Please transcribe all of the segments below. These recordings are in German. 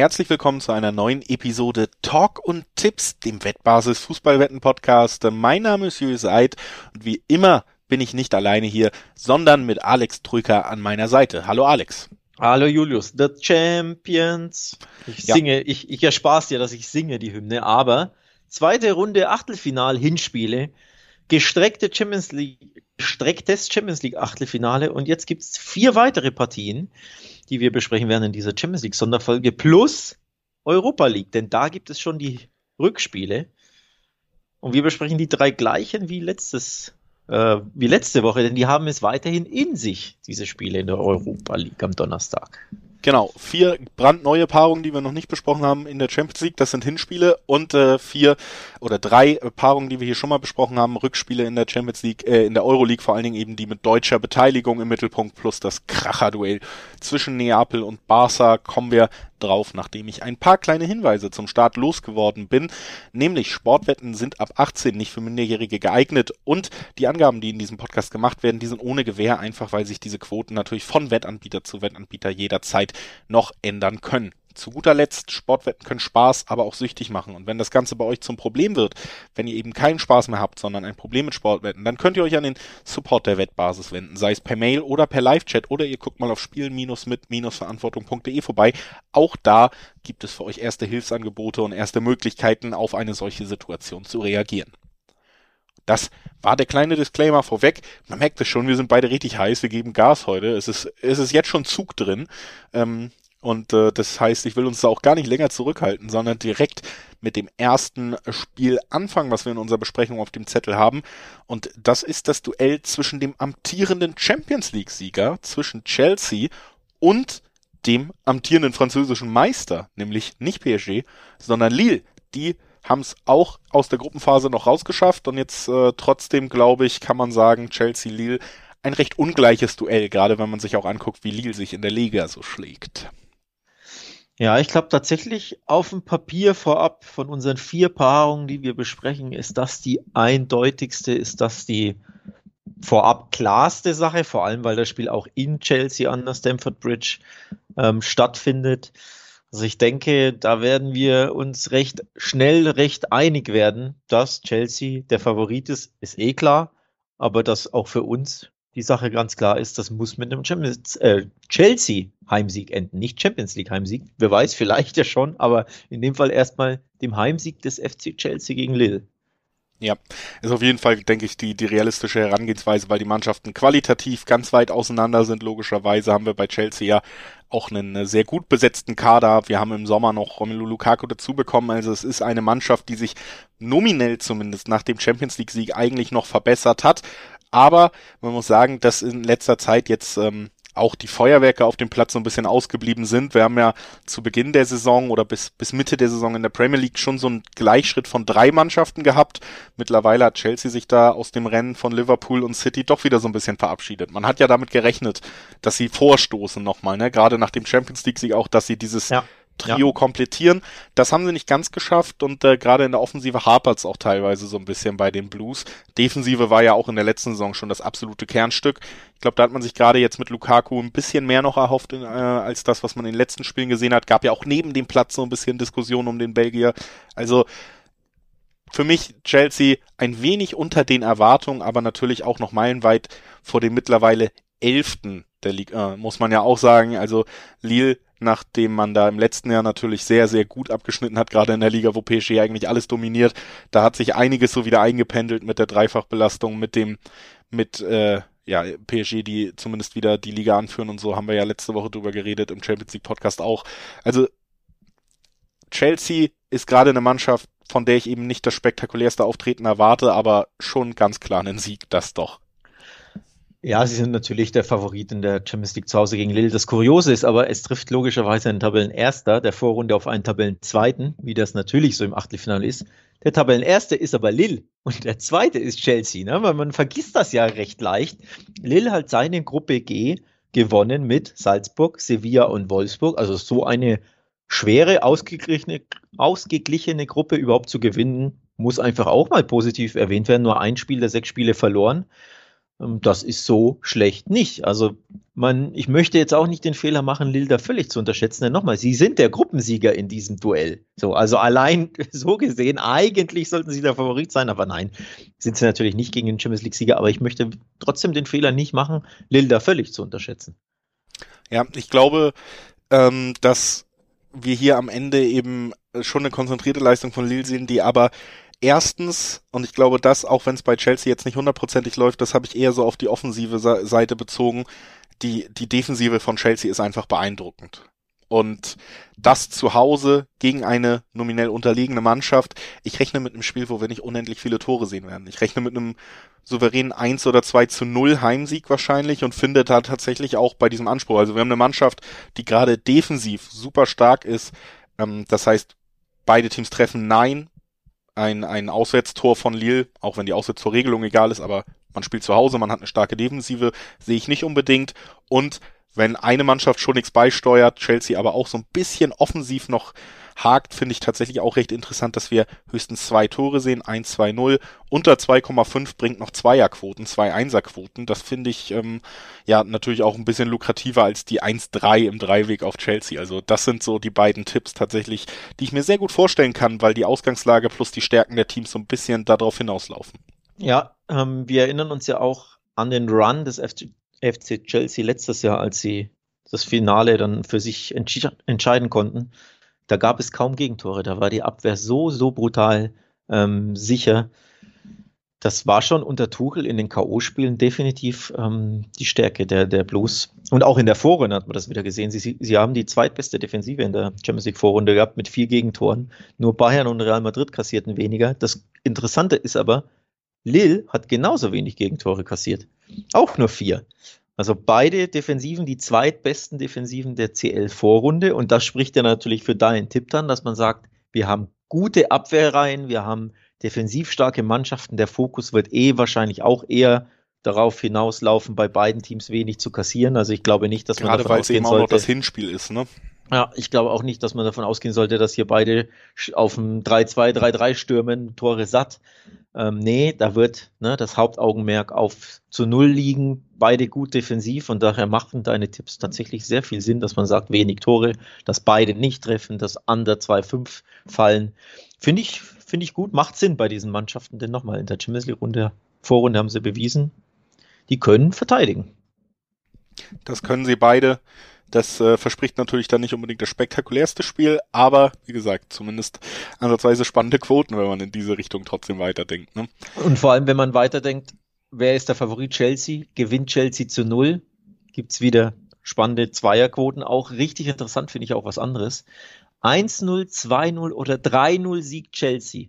herzlich willkommen zu einer neuen Episode Talk und Tipps, dem Wettbasis Fußballwetten Podcast. Mein Name ist Julius Eid und wie immer bin ich nicht alleine hier, sondern mit Alex Trücker an meiner Seite. Hallo Alex. Hallo Julius, The Champions. Ich ja. singe, ich, ich erspaß dir, dass ich singe die Hymne, aber zweite Runde Achtelfinal Hinspiele, gestreckte Champions League, gestrecktes Champions League Achtelfinale und jetzt gibt's vier weitere Partien die wir besprechen werden in dieser Champions League Sonderfolge, plus Europa League, denn da gibt es schon die Rückspiele. Und wir besprechen die drei gleichen wie letztes, äh, wie letzte Woche, denn die haben es weiterhin in sich, diese Spiele in der Europa League am Donnerstag. Genau, vier brandneue Paarungen, die wir noch nicht besprochen haben in der Champions League, das sind Hinspiele und äh, vier oder drei Paarungen, die wir hier schon mal besprochen haben, Rückspiele in der Champions League, äh, in der Euro League vor allen Dingen eben die mit deutscher Beteiligung im Mittelpunkt plus das Kracherduell zwischen Neapel und Barca kommen wir drauf, nachdem ich ein paar kleine Hinweise zum Start losgeworden bin. Nämlich Sportwetten sind ab 18 nicht für Minderjährige geeignet und die Angaben, die in diesem Podcast gemacht werden, die sind ohne Gewähr, einfach weil sich diese Quoten natürlich von Wettanbieter zu Wettanbieter jederzeit noch ändern können zu guter Letzt, Sportwetten können Spaß, aber auch süchtig machen. Und wenn das Ganze bei euch zum Problem wird, wenn ihr eben keinen Spaß mehr habt, sondern ein Problem mit Sportwetten, dann könnt ihr euch an den Support der Wettbasis wenden, sei es per Mail oder per Live-Chat oder ihr guckt mal auf spielen-mit-verantwortung.de vorbei. Auch da gibt es für euch erste Hilfsangebote und erste Möglichkeiten, auf eine solche Situation zu reagieren. Das war der kleine Disclaimer vorweg. Man merkt es schon, wir sind beide richtig heiß, wir geben Gas heute. Es ist, es ist jetzt schon Zug drin. Ähm, und äh, das heißt, ich will uns da auch gar nicht länger zurückhalten, sondern direkt mit dem ersten Spiel anfangen, was wir in unserer Besprechung auf dem Zettel haben. Und das ist das Duell zwischen dem amtierenden Champions League-Sieger, zwischen Chelsea und dem amtierenden französischen Meister, nämlich nicht PSG, sondern Lille. Die haben es auch aus der Gruppenphase noch rausgeschafft und jetzt äh, trotzdem, glaube ich, kann man sagen, Chelsea-Lille ein recht ungleiches Duell, gerade wenn man sich auch anguckt, wie Lille sich in der Liga so schlägt. Ja, ich glaube tatsächlich auf dem Papier vorab von unseren vier Paarungen, die wir besprechen, ist das die eindeutigste, ist das die vorab klarste Sache, vor allem weil das Spiel auch in Chelsea an der Stamford Bridge ähm, stattfindet. Also ich denke, da werden wir uns recht schnell recht einig werden, dass Chelsea der Favorit ist, ist eh klar, aber dass auch für uns die Sache ganz klar ist, das muss mit einem äh, Chelsea Heimsieg enden, nicht Champions League Heimsieg. Wer weiß, vielleicht ja schon, aber in dem Fall erstmal dem Heimsieg des FC Chelsea gegen Lille. Ja, ist auf jeden Fall, denke ich, die, die realistische Herangehensweise, weil die Mannschaften qualitativ ganz weit auseinander sind. Logischerweise haben wir bei Chelsea ja auch einen äh, sehr gut besetzten Kader. Wir haben im Sommer noch Romelu Lukaku dazu bekommen. Also es ist eine Mannschaft, die sich nominell zumindest nach dem Champions League Sieg eigentlich noch verbessert hat. Aber man muss sagen, dass in letzter Zeit jetzt ähm, auch die Feuerwerke auf dem Platz so ein bisschen ausgeblieben sind. Wir haben ja zu Beginn der Saison oder bis, bis Mitte der Saison in der Premier League schon so einen Gleichschritt von drei Mannschaften gehabt. Mittlerweile hat Chelsea sich da aus dem Rennen von Liverpool und City doch wieder so ein bisschen verabschiedet. Man hat ja damit gerechnet, dass sie vorstoßen nochmal, ne? Gerade nach dem Champions League Sieg auch, dass sie dieses ja. Trio ja. komplettieren. Das haben sie nicht ganz geschafft und äh, gerade in der Offensive hapert es auch teilweise so ein bisschen bei den Blues. Defensive war ja auch in der letzten Saison schon das absolute Kernstück. Ich glaube, da hat man sich gerade jetzt mit Lukaku ein bisschen mehr noch erhofft äh, als das, was man in den letzten Spielen gesehen hat. Gab ja auch neben dem Platz so ein bisschen Diskussion um den Belgier. Also für mich Chelsea ein wenig unter den Erwartungen, aber natürlich auch noch meilenweit vor dem mittlerweile elften der Liga, äh, muss man ja auch sagen. Also Lille nachdem man da im letzten Jahr natürlich sehr, sehr gut abgeschnitten hat, gerade in der Liga, wo PSG eigentlich alles dominiert. Da hat sich einiges so wieder eingependelt mit der Dreifachbelastung, mit dem, mit, äh, ja, PSG, die zumindest wieder die Liga anführen und so, haben wir ja letzte Woche drüber geredet, im Champions League Podcast auch. Also, Chelsea ist gerade eine Mannschaft, von der ich eben nicht das spektakulärste Auftreten erwarte, aber schon ganz klar einen Sieg, das doch. Ja, sie sind natürlich der Favorit in der Champions League zu Hause gegen Lille. Das Kuriose ist aber, es trifft logischerweise einen Tabellenerster der Vorrunde auf einen Tabellenzweiten, wie das natürlich so im Achtelfinale ist. Der Tabellenerste ist aber Lille und der zweite ist Chelsea, ne? weil man vergisst das ja recht leicht. Lille hat seine Gruppe G gewonnen mit Salzburg, Sevilla und Wolfsburg. Also so eine schwere, ausgeglichene, ausgeglichene Gruppe überhaupt zu gewinnen, muss einfach auch mal positiv erwähnt werden. Nur ein Spiel der sechs Spiele verloren. Ähm, das ist so schlecht nicht. Also man, ich möchte jetzt auch nicht den Fehler machen, Lilda völlig zu unterschätzen. Denn nochmal, sie sind der Gruppensieger in diesem Duell. So, also allein so gesehen, eigentlich sollten sie der Favorit sein, aber nein, sind sie natürlich nicht gegen den Champions League-Sieger. Aber ich möchte trotzdem den Fehler nicht machen, Lilda völlig zu unterschätzen. Ja, ich glaube, ähm, dass wir hier am Ende eben schon eine konzentrierte Leistung von Lille sehen, die aber erstens, und ich glaube das, auch wenn es bei Chelsea jetzt nicht hundertprozentig läuft, das habe ich eher so auf die offensive Seite bezogen, die, die Defensive von Chelsea ist einfach beeindruckend. Und das zu Hause gegen eine nominell unterlegene Mannschaft. Ich rechne mit einem Spiel, wo wir nicht unendlich viele Tore sehen werden. Ich rechne mit einem souveränen 1 oder 2 zu 0 Heimsieg wahrscheinlich und finde da tatsächlich auch bei diesem Anspruch. Also wir haben eine Mannschaft, die gerade defensiv super stark ist. Ähm, das heißt, beide Teams treffen Nein. Ein, ein Auswärtstor von Lille, auch wenn die Auswärtstorregelung egal ist, aber man spielt zu Hause, man hat eine starke Defensive, sehe ich nicht unbedingt. Und wenn eine Mannschaft schon nichts beisteuert, Chelsea aber auch so ein bisschen offensiv noch hakt, finde ich tatsächlich auch recht interessant, dass wir höchstens zwei Tore sehen, 1, 2, 0. Unter 2,5 bringt noch Zweierquoten, zwei Einserquoten. Das finde ich ähm, ja natürlich auch ein bisschen lukrativer als die 1-3 im Dreiweg auf Chelsea. Also das sind so die beiden Tipps tatsächlich, die ich mir sehr gut vorstellen kann, weil die Ausgangslage plus die Stärken der Teams so ein bisschen darauf hinauslaufen. Ja, ähm, wir erinnern uns ja auch an den Run des FC, FC Chelsea letztes Jahr, als sie das Finale dann für sich entscheiden konnten. Da gab es kaum Gegentore. Da war die Abwehr so, so brutal ähm, sicher. Das war schon unter Tuchel in den K.O.-Spielen definitiv ähm, die Stärke der, der Blues. Und auch in der Vorrunde hat man das wieder gesehen. Sie, sie haben die zweitbeste Defensive in der Champions League Vorrunde gehabt mit vier Gegentoren. Nur Bayern und Real Madrid kassierten weniger. Das Interessante ist aber, Lille hat genauso wenig Gegentore kassiert. Auch nur vier. Also beide Defensiven, die zweitbesten Defensiven der CL-Vorrunde. Und das spricht ja natürlich für deinen Tipp dann, dass man sagt, wir haben gute Abwehrreihen, wir haben defensiv starke Mannschaften. Der Fokus wird eh wahrscheinlich auch eher darauf hinauslaufen, bei beiden Teams wenig zu kassieren. Also ich glaube nicht, dass man Gerade davon weil es eben auch noch das Hinspiel ist, ne? Ja, ich glaube auch nicht, dass man davon ausgehen sollte, dass hier beide auf dem 3-2, 3-3 stürmen, Tore satt. Ähm, nee, da wird ne, das Hauptaugenmerk auf zu Null liegen, beide gut defensiv und daher machen deine Tipps tatsächlich sehr viel Sinn, dass man sagt, wenig Tore, dass beide nicht treffen, dass under 2-5 fallen. Finde ich, finde ich gut, macht Sinn bei diesen Mannschaften, denn nochmal in der Champions League Runde, Vorrunde haben sie bewiesen, die können verteidigen. Das können sie beide. Das äh, verspricht natürlich dann nicht unbedingt das spektakulärste Spiel, aber wie gesagt, zumindest ansatzweise spannende Quoten, wenn man in diese Richtung trotzdem weiterdenkt. Ne? Und vor allem, wenn man weiterdenkt, wer ist der Favorit Chelsea? Gewinnt Chelsea zu null? Gibt's wieder spannende Zweierquoten. Auch richtig interessant finde ich auch was anderes. 1-0, 2-0 oder 3-0 Sieg Chelsea.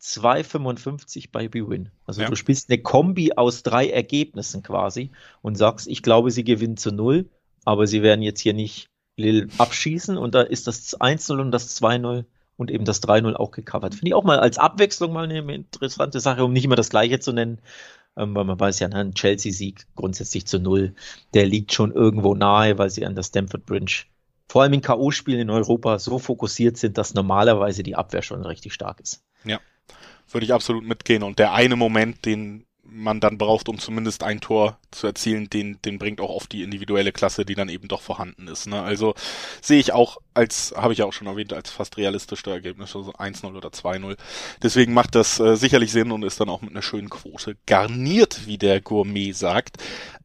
2,55 bei B-Win. Also ja. du spielst eine Kombi aus drei Ergebnissen quasi und sagst, ich glaube, sie gewinnen zu null, aber sie werden jetzt hier nicht Lille abschießen und da ist das 1-0 und das 2-0 und eben das 3-0 auch gecovert. Finde ich auch mal als Abwechslung mal eine interessante Sache, um nicht immer das Gleiche zu nennen, ähm, weil man weiß ja, ein Chelsea-Sieg grundsätzlich zu null, der liegt schon irgendwo nahe, weil sie an der Stamford Bridge vor allem in K.O.-Spielen in Europa so fokussiert sind, dass normalerweise die Abwehr schon richtig stark ist. Ja, würde ich absolut mitgehen. Und der eine Moment, den man dann braucht, um zumindest ein Tor zu erzielen, den, den bringt auch oft die individuelle Klasse, die dann eben doch vorhanden ist. Ne? Also sehe ich auch als, habe ich ja auch schon erwähnt, als fast realistischste Ergebnis, also 1-0 oder 2-0. Deswegen macht das äh, sicherlich Sinn und ist dann auch mit einer schönen Quote garniert, wie der Gourmet sagt.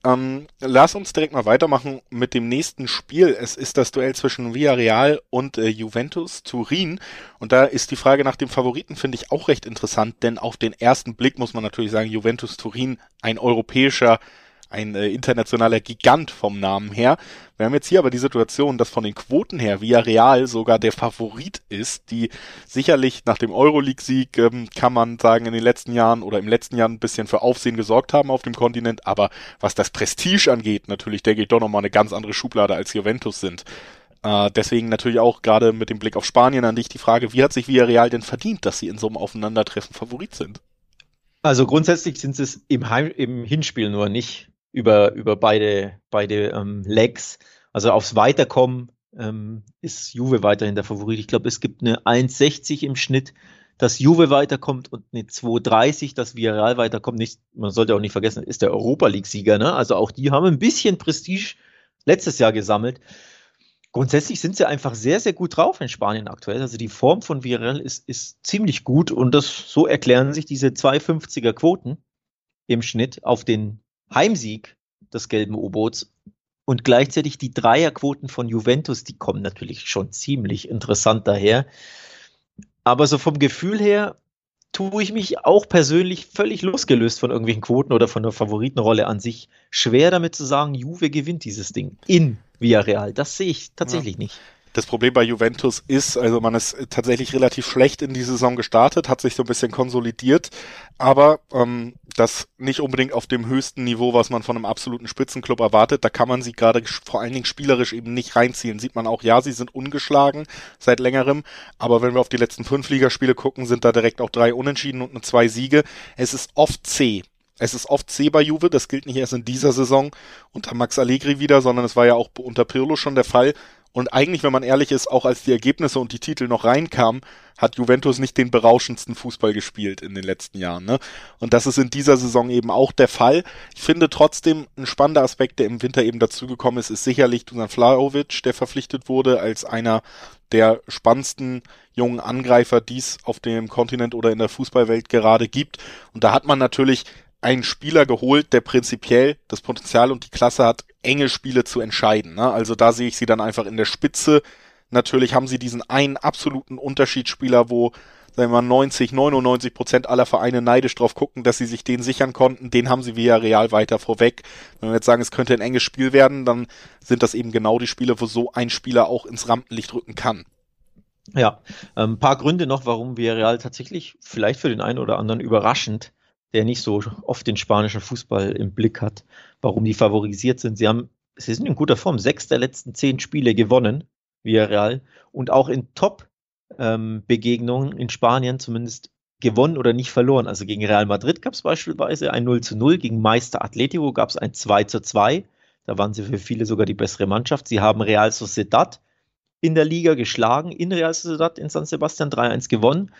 Ähm, lass uns direkt mal weitermachen mit dem nächsten Spiel. Es ist das Duell zwischen Villarreal und äh, Juventus Turin. Und da ist die Frage nach dem Favoriten, finde ich, auch recht interessant, denn auf den ersten Blick muss man natürlich sagen, Juventus Turin, ein europäischer ein äh, internationaler Gigant vom Namen her. Wir haben jetzt hier aber die Situation, dass von den Quoten her Villarreal sogar der Favorit ist, die sicherlich nach dem Euroleague-Sieg, ähm, kann man sagen, in den letzten Jahren oder im letzten Jahr ein bisschen für Aufsehen gesorgt haben auf dem Kontinent, aber was das Prestige angeht, natürlich, denke ich doch nochmal eine ganz andere Schublade als Juventus sind. Äh, deswegen natürlich auch gerade mit dem Blick auf Spanien an dich die Frage, wie hat sich Villarreal denn verdient, dass sie in so einem Aufeinandertreffen Favorit sind? Also grundsätzlich sind es im, Heim, im Hinspiel nur nicht über, über beide, beide ähm, Legs. Also aufs Weiterkommen ähm, ist Juve weiterhin der Favorit. Ich glaube, es gibt eine 1,60 im Schnitt. dass Juve weiterkommt und eine 2,30, dass Villarreal weiterkommt. Nicht, man sollte auch nicht vergessen, ist der Europa League-Sieger, ne? Also auch die haben ein bisschen Prestige letztes Jahr gesammelt. Grundsätzlich sind sie einfach sehr, sehr gut drauf in Spanien aktuell. Also die Form von Villarreal ist, ist ziemlich gut und das, so erklären sich diese 2,50er Quoten im Schnitt auf den Heimsieg des gelben U-Boots und gleichzeitig die Dreierquoten von Juventus, die kommen natürlich schon ziemlich interessant daher. Aber so vom Gefühl her tue ich mich auch persönlich völlig losgelöst von irgendwelchen Quoten oder von der Favoritenrolle an sich schwer damit zu sagen, Juve gewinnt dieses Ding in Villarreal. Das sehe ich tatsächlich ja. nicht. Das Problem bei Juventus ist, also man ist tatsächlich relativ schlecht in die Saison gestartet, hat sich so ein bisschen konsolidiert, aber ähm, das nicht unbedingt auf dem höchsten Niveau, was man von einem absoluten Spitzenclub erwartet. Da kann man sie gerade vor allen Dingen spielerisch eben nicht reinziehen. Sieht man auch, ja, sie sind ungeschlagen seit längerem, aber wenn wir auf die letzten fünf Ligaspiele gucken, sind da direkt auch drei Unentschieden und zwei Siege. Es ist oft zäh. Es ist oft zäh bei Juve, das gilt nicht erst in dieser Saison unter Max Allegri wieder, sondern es war ja auch unter Pirlo schon der Fall. Und eigentlich, wenn man ehrlich ist, auch als die Ergebnisse und die Titel noch reinkamen, hat Juventus nicht den berauschendsten Fußball gespielt in den letzten Jahren. Ne? Und das ist in dieser Saison eben auch der Fall. Ich finde trotzdem ein spannender Aspekt, der im Winter eben dazugekommen ist, ist sicherlich Dusan Flaovic, der verpflichtet wurde als einer der spannendsten jungen Angreifer, die es auf dem Kontinent oder in der Fußballwelt gerade gibt. Und da hat man natürlich einen Spieler geholt, der prinzipiell das Potenzial und die Klasse hat, enge Spiele zu entscheiden. Ne? Also da sehe ich sie dann einfach in der Spitze. Natürlich haben sie diesen einen absoluten Unterschiedsspieler, wo sagen wir mal 90, 99 Prozent aller Vereine neidisch drauf gucken, dass sie sich den sichern konnten. Den haben sie via Real weiter vorweg. Wenn wir jetzt sagen, es könnte ein enges Spiel werden, dann sind das eben genau die Spiele, wo so ein Spieler auch ins Rampenlicht rücken kann. Ja, ein paar Gründe noch, warum Villarreal tatsächlich vielleicht für den einen oder anderen überraschend der nicht so oft den spanischen Fußball im Blick hat, warum die favorisiert sind. Sie haben, sie sind in guter Form, sechs der letzten zehn Spiele gewonnen, Villarreal, und auch in Top-Begegnungen ähm, in Spanien zumindest gewonnen oder nicht verloren. Also gegen Real Madrid gab es beispielsweise ein 0 zu 0, gegen Meister Atletico gab es ein 2 zu 2. Da waren sie für viele sogar die bessere Mannschaft. Sie haben Real Sociedad in der Liga geschlagen, in Real Sociedad in San Sebastian 3-1 gewonnen.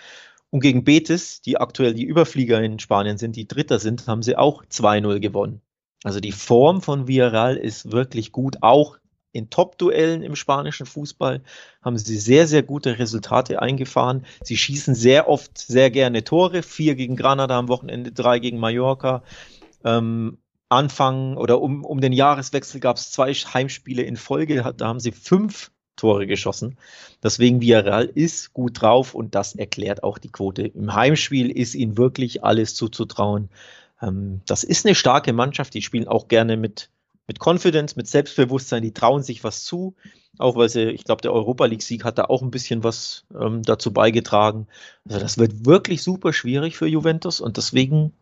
Und gegen Betis, die aktuell die Überflieger in Spanien sind, die Dritter sind, haben sie auch 2-0 gewonnen. Also die Form von Villarreal ist wirklich gut. Auch in Top-Duellen im spanischen Fußball haben sie sehr, sehr gute Resultate eingefahren. Sie schießen sehr oft sehr gerne Tore. Vier gegen Granada am Wochenende, drei gegen Mallorca. Ähm, Anfang oder um, um den Jahreswechsel gab es zwei Heimspiele in Folge. Da haben sie fünf Tore geschossen. Deswegen Villarreal ist gut drauf und das erklärt auch die Quote. Im Heimspiel ist ihnen wirklich alles zuzutrauen. Ähm, das ist eine starke Mannschaft, die spielen auch gerne mit, mit Confidence, mit Selbstbewusstsein, die trauen sich was zu. Auch weil sie, ich glaube, der Europa League-Sieg hat da auch ein bisschen was ähm, dazu beigetragen. Also das wird wirklich super schwierig für Juventus und deswegen,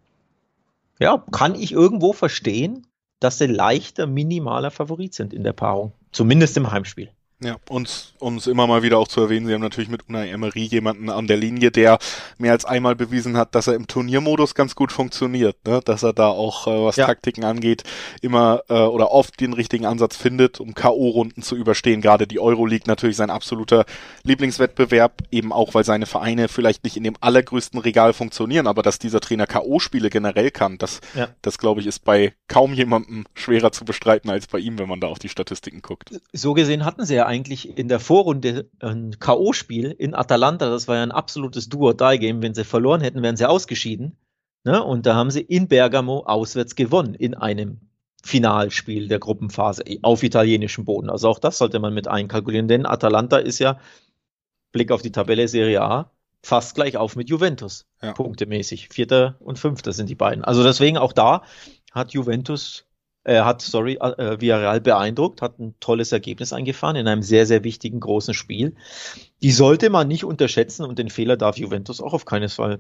ja, kann ich irgendwo verstehen, dass sie leichter minimaler Favorit sind in der Paarung. Zumindest im Heimspiel. Ja, uns, uns immer mal wieder auch zu erwähnen, sie haben natürlich mit Unai Emery jemanden an der Linie, der mehr als einmal bewiesen hat, dass er im Turniermodus ganz gut funktioniert, ne? dass er da auch, äh, was ja. Taktiken angeht, immer äh, oder oft den richtigen Ansatz findet, um K.O.-Runden zu überstehen. Gerade die Euroleague natürlich sein absoluter Lieblingswettbewerb, eben auch, weil seine Vereine vielleicht nicht in dem allergrößten Regal funktionieren, aber dass dieser Trainer K.O.-Spiele generell kann, das, ja. das glaube ich, ist bei kaum jemandem schwerer zu bestreiten als bei ihm, wenn man da auf die Statistiken guckt. So gesehen hatten sie ja eigentlich in der Vorrunde ein K.O.-Spiel in Atalanta. Das war ja ein absolutes Do-or-Die-Game. Wenn sie verloren hätten, wären sie ausgeschieden. Ne? Und da haben sie in Bergamo auswärts gewonnen in einem Finalspiel der Gruppenphase auf italienischem Boden. Also auch das sollte man mit einkalkulieren, denn Atalanta ist ja, Blick auf die Tabelle Serie A, fast gleich auf mit Juventus, ja. punktemäßig. Vierter und Fünfter sind die beiden. Also deswegen auch da hat Juventus er hat, sorry, äh, Villarreal beeindruckt, hat ein tolles Ergebnis eingefahren in einem sehr, sehr wichtigen großen Spiel. Die sollte man nicht unterschätzen und den Fehler darf Juventus auch auf keines Fall,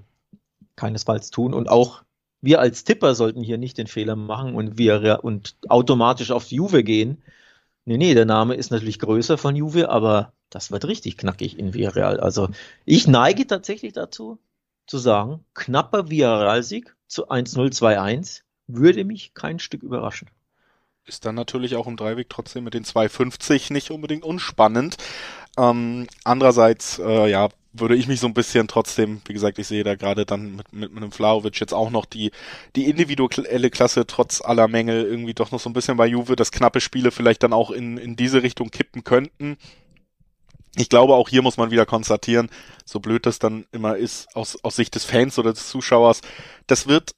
keinesfalls tun und auch wir als Tipper sollten hier nicht den Fehler machen und wir und automatisch auf Juve gehen. Nee, nee, der Name ist natürlich größer von Juve, aber das wird richtig knackig in Villarreal. Also ich neige tatsächlich dazu zu sagen, knapper Villarreal-Sieg zu 1-0-2-1 würde mich kein Stück überraschen. Ist dann natürlich auch im Dreiweg trotzdem mit den 250 nicht unbedingt unspannend. Ähm, andererseits, äh, ja, würde ich mich so ein bisschen trotzdem, wie gesagt, ich sehe da gerade dann mit, mit, mit einem Flauwitsch jetzt auch noch die, die individuelle Klasse trotz aller Mängel irgendwie doch noch so ein bisschen bei Juve, dass knappe Spiele vielleicht dann auch in, in diese Richtung kippen könnten. Ich glaube, auch hier muss man wieder konstatieren, so blöd das dann immer ist, aus, aus Sicht des Fans oder des Zuschauers, das wird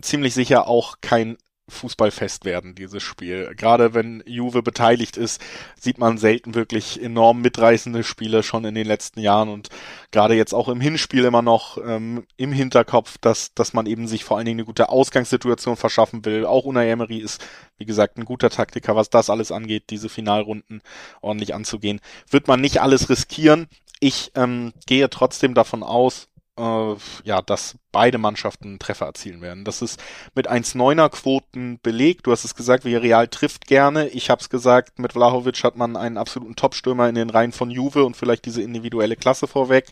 ziemlich sicher auch kein Fußballfest werden, dieses Spiel. Gerade wenn Juve beteiligt ist, sieht man selten wirklich enorm mitreißende Spiele schon in den letzten Jahren und gerade jetzt auch im Hinspiel immer noch ähm, im Hinterkopf, dass, dass man eben sich vor allen Dingen eine gute Ausgangssituation verschaffen will. Auch Unai Emery ist, wie gesagt, ein guter Taktiker, was das alles angeht, diese Finalrunden ordentlich anzugehen. Wird man nicht alles riskieren. Ich ähm, gehe trotzdem davon aus, äh, ja, dass beide Mannschaften Treffer erzielen werden. Das ist mit 1,9er Quoten belegt. Du hast es gesagt, Real trifft gerne. Ich habe es gesagt, mit Vlahovic hat man einen absoluten Topstürmer in den Reihen von Juve und vielleicht diese individuelle Klasse vorweg.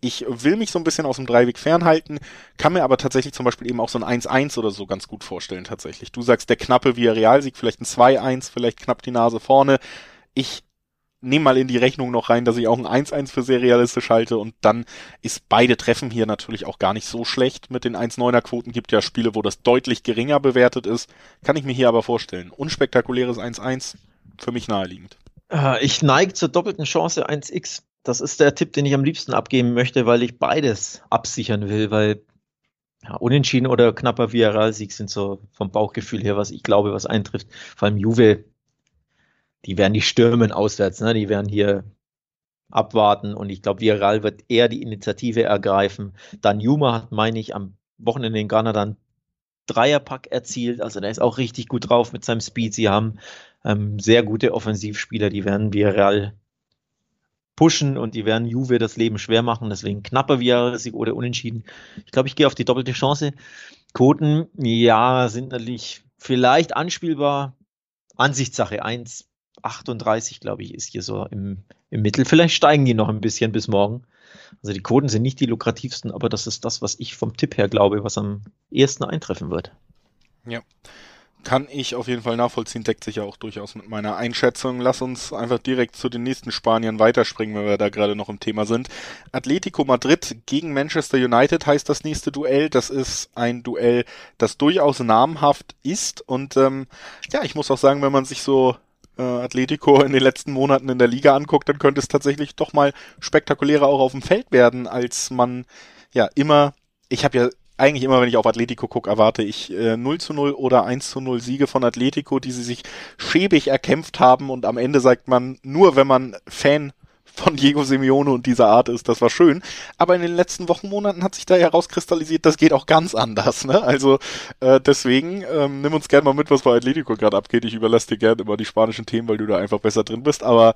Ich will mich so ein bisschen aus dem Dreiweg fernhalten, kann mir aber tatsächlich zum Beispiel eben auch so ein 1-1 oder so ganz gut vorstellen tatsächlich. Du sagst, der knappe Villarreal-Sieg, vielleicht ein 2-1, vielleicht knapp die Nase vorne. Ich nehme mal in die Rechnung noch rein, dass ich auch ein 1-1 für sehr realistisch halte und dann ist beide Treffen hier natürlich auch gar nicht so schlecht. Mit den 1-9er Quoten gibt ja Spiele, wo das deutlich geringer bewertet ist. Kann ich mir hier aber vorstellen. Unspektakuläres 1-1, für mich naheliegend. Äh, ich neige zur doppelten Chance 1x. Das ist der Tipp, den ich am liebsten abgeben möchte, weil ich beides absichern will, weil ja, unentschieden oder knapper Villarreal-Sieg sind so vom Bauchgefühl her, was ich glaube, was eintrifft. Vor allem Juve die werden nicht stürmen auswärts, ne? die werden hier abwarten und ich glaube, Viral wird eher die Initiative ergreifen. Dan Juma hat, meine ich, am Wochenende in Ghana dann Dreierpack erzielt, also der ist auch richtig gut drauf mit seinem Speed. Sie haben ähm, sehr gute Offensivspieler, die werden Viral pushen und die werden Juve das Leben schwer machen, deswegen knapper Viral-Sieg oder unentschieden. Ich glaube, ich gehe auf die doppelte Chance. Quoten, ja, sind natürlich vielleicht anspielbar. Ansichtssache 1 38, glaube ich, ist hier so im, im Mittel. Vielleicht steigen die noch ein bisschen bis morgen. Also die Quoten sind nicht die lukrativsten, aber das ist das, was ich vom Tipp her glaube, was am ehesten eintreffen wird. Ja. Kann ich auf jeden Fall nachvollziehen, deckt sich ja auch durchaus mit meiner Einschätzung. Lass uns einfach direkt zu den nächsten Spaniern weiterspringen, wenn wir da gerade noch im Thema sind. Atletico Madrid gegen Manchester United heißt das nächste Duell. Das ist ein Duell, das durchaus namhaft ist. Und ähm, ja, ich muss auch sagen, wenn man sich so äh, Atletico in den letzten Monaten in der Liga anguckt, dann könnte es tatsächlich doch mal spektakulärer auch auf dem Feld werden, als man ja immer, ich habe ja eigentlich immer, wenn ich auf Atletico gucke, erwarte ich äh, 0 zu 0 oder 1 zu 0 Siege von Atletico, die sie sich schäbig erkämpft haben und am Ende sagt man, nur wenn man Fan von Diego Simeone und dieser Art ist, das war schön. Aber in den letzten Wochen, Monaten hat sich da herauskristallisiert, das geht auch ganz anders. Ne? Also äh, deswegen ähm, nimm uns gerne mal mit, was bei Atletico gerade abgeht. Ich überlasse dir gerne immer die spanischen Themen, weil du da einfach besser drin bist. Aber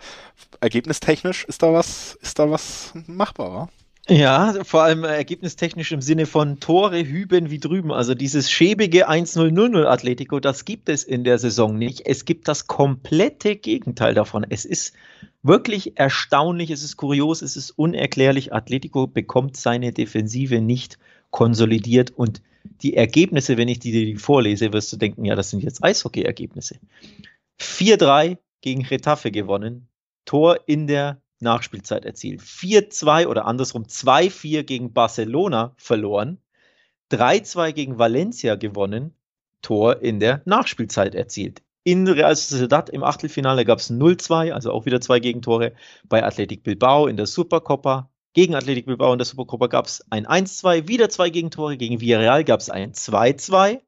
ergebnistechnisch ist da was, ist da was machbar, wa? Ja, vor allem ergebnistechnisch im Sinne von Tore hüben wie drüben. Also dieses schäbige 1-0-0-0 Atletico, das gibt es in der Saison nicht. Es gibt das komplette Gegenteil davon. Es ist wirklich erstaunlich, es ist kurios, es ist unerklärlich. Atletico bekommt seine Defensive nicht konsolidiert und die Ergebnisse, wenn ich die dir vorlese, wirst du denken, ja, das sind jetzt Eishockey-Ergebnisse. 4-3 gegen Retafe gewonnen, Tor in der Nachspielzeit erzielt. 4-2 oder andersrum 2-4 gegen Barcelona verloren. 3-2 gegen Valencia gewonnen. Tor in der Nachspielzeit erzielt. In Real Sociedad im Achtelfinale gab es 0-2, also auch wieder zwei Gegentore. Bei Athletic Bilbao in der Supercopa. Gegen Athletic Bilbao in der Supercopa gab es ein 1-2, wieder zwei Gegentore. Gegen Villarreal gab es ein 2-2.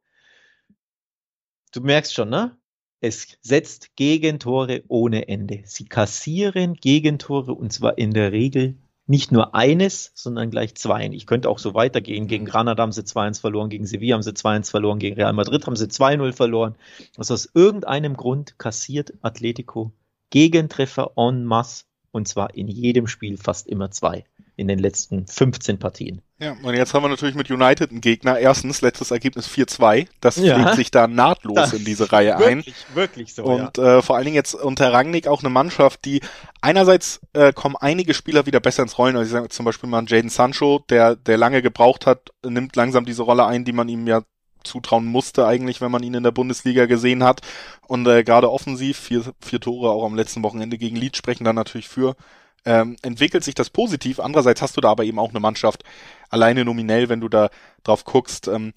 Du merkst schon, ne? Es setzt Gegentore ohne Ende. Sie kassieren Gegentore und zwar in der Regel nicht nur eines, sondern gleich zwei. Ich könnte auch so weitergehen. Gegen Granada haben sie 2-1 verloren, gegen Sevilla haben sie 2-1 verloren, gegen Real Madrid haben sie 2-0 verloren. Also aus irgendeinem Grund kassiert Atletico Gegentreffer en masse und zwar in jedem Spiel fast immer zwei in den letzten 15 Partien. Ja, und jetzt haben wir natürlich mit United einen Gegner. Erstens, letztes Ergebnis 4-2. Das ja, pflegt sich da nahtlos in diese Reihe wirklich, ein. Wirklich so. Und ja. äh, vor allen Dingen jetzt unter Rangnick auch eine Mannschaft, die einerseits äh, kommen einige Spieler wieder besser ins Rollen. Also ich sage zum Beispiel mal Jaden Sancho, der, der lange gebraucht hat, nimmt langsam diese Rolle ein, die man ihm ja zutrauen musste eigentlich, wenn man ihn in der Bundesliga gesehen hat. Und äh, gerade offensiv, vier, vier Tore auch am letzten Wochenende gegen Leeds sprechen dann natürlich für ähm, entwickelt sich das positiv. Andererseits hast du da aber eben auch eine Mannschaft, alleine nominell, wenn du da drauf guckst. Ähm,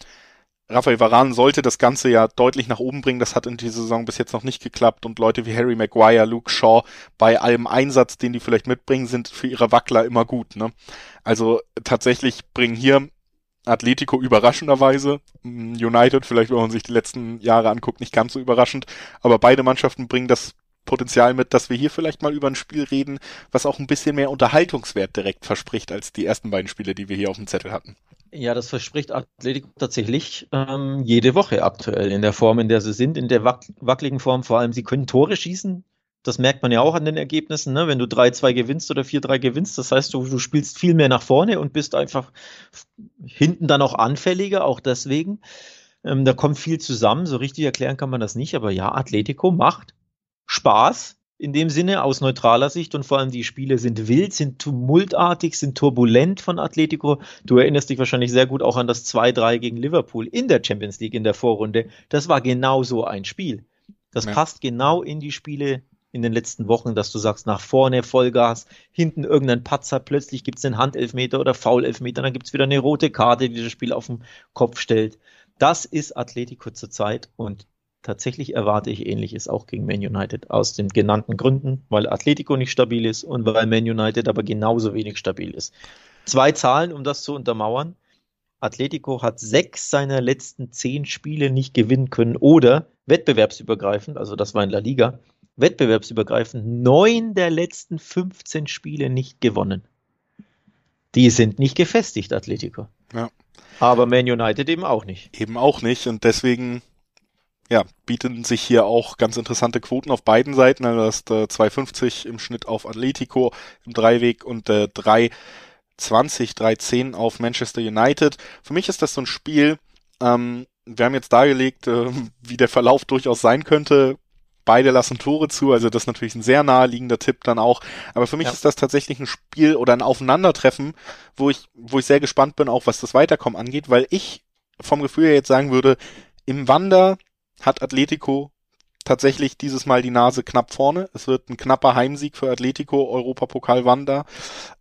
Raphael Varan sollte das Ganze ja deutlich nach oben bringen. Das hat in dieser Saison bis jetzt noch nicht geklappt. Und Leute wie Harry Maguire, Luke Shaw, bei allem Einsatz, den die vielleicht mitbringen, sind für ihre Wackler immer gut. Ne? Also tatsächlich bringen hier Atletico überraschenderweise. United, vielleicht wenn man sich die letzten Jahre anguckt, nicht ganz so überraschend. Aber beide Mannschaften bringen das Potenzial mit, dass wir hier vielleicht mal über ein Spiel reden, was auch ein bisschen mehr Unterhaltungswert direkt verspricht als die ersten beiden Spiele, die wir hier auf dem Zettel hatten. Ja, das verspricht Atletico tatsächlich ähm, jede Woche aktuell in der Form, in der sie sind, in der wack wackeligen Form. Vor allem, sie können Tore schießen. Das merkt man ja auch an den Ergebnissen, ne? wenn du 3-2 gewinnst oder 4-3 gewinnst. Das heißt, du, du spielst viel mehr nach vorne und bist einfach hinten dann auch anfälliger, auch deswegen. Ähm, da kommt viel zusammen. So richtig erklären kann man das nicht. Aber ja, Atletico macht Spaß in dem Sinne aus neutraler Sicht und vor allem die Spiele sind wild, sind tumultartig, sind turbulent von Atletico. Du erinnerst dich wahrscheinlich sehr gut auch an das 2-3 gegen Liverpool in der Champions League in der Vorrunde. Das war genau so ein Spiel. Das ja. passt genau in die Spiele in den letzten Wochen, dass du sagst, nach vorne Vollgas, hinten irgendein Patzer, plötzlich gibt es einen Handelfmeter oder Foulelfmeter, dann gibt es wieder eine rote Karte, die das Spiel auf den Kopf stellt. Das ist Atletico zurzeit und tatsächlich erwarte ich ähnliches auch gegen Man United. Aus den genannten Gründen, weil Atletico nicht stabil ist und weil Man United aber genauso wenig stabil ist. Zwei Zahlen, um das zu untermauern. Atletico hat sechs seiner letzten zehn Spiele nicht gewinnen können oder wettbewerbsübergreifend, also das war in La Liga, wettbewerbsübergreifend neun der letzten 15 Spiele nicht gewonnen. Die sind nicht gefestigt, Atletico. Ja. Aber Man United eben auch nicht. Eben auch nicht und deswegen ja, bieten sich hier auch ganz interessante Quoten auf beiden Seiten. Also das äh, 2,50 im Schnitt auf Atletico im Dreiweg und äh, 3,20, 3,10 auf Manchester United. Für mich ist das so ein Spiel, ähm, wir haben jetzt dargelegt, äh, wie der Verlauf durchaus sein könnte. Beide lassen Tore zu, also das ist natürlich ein sehr naheliegender Tipp dann auch. Aber für mich ja. ist das tatsächlich ein Spiel oder ein Aufeinandertreffen, wo ich, wo ich sehr gespannt bin, auch was das Weiterkommen angeht, weil ich vom Gefühl her jetzt sagen würde, im Wander hat Atletico tatsächlich dieses Mal die Nase knapp vorne. Es wird ein knapper Heimsieg für Atletico, Europapokal Wanda.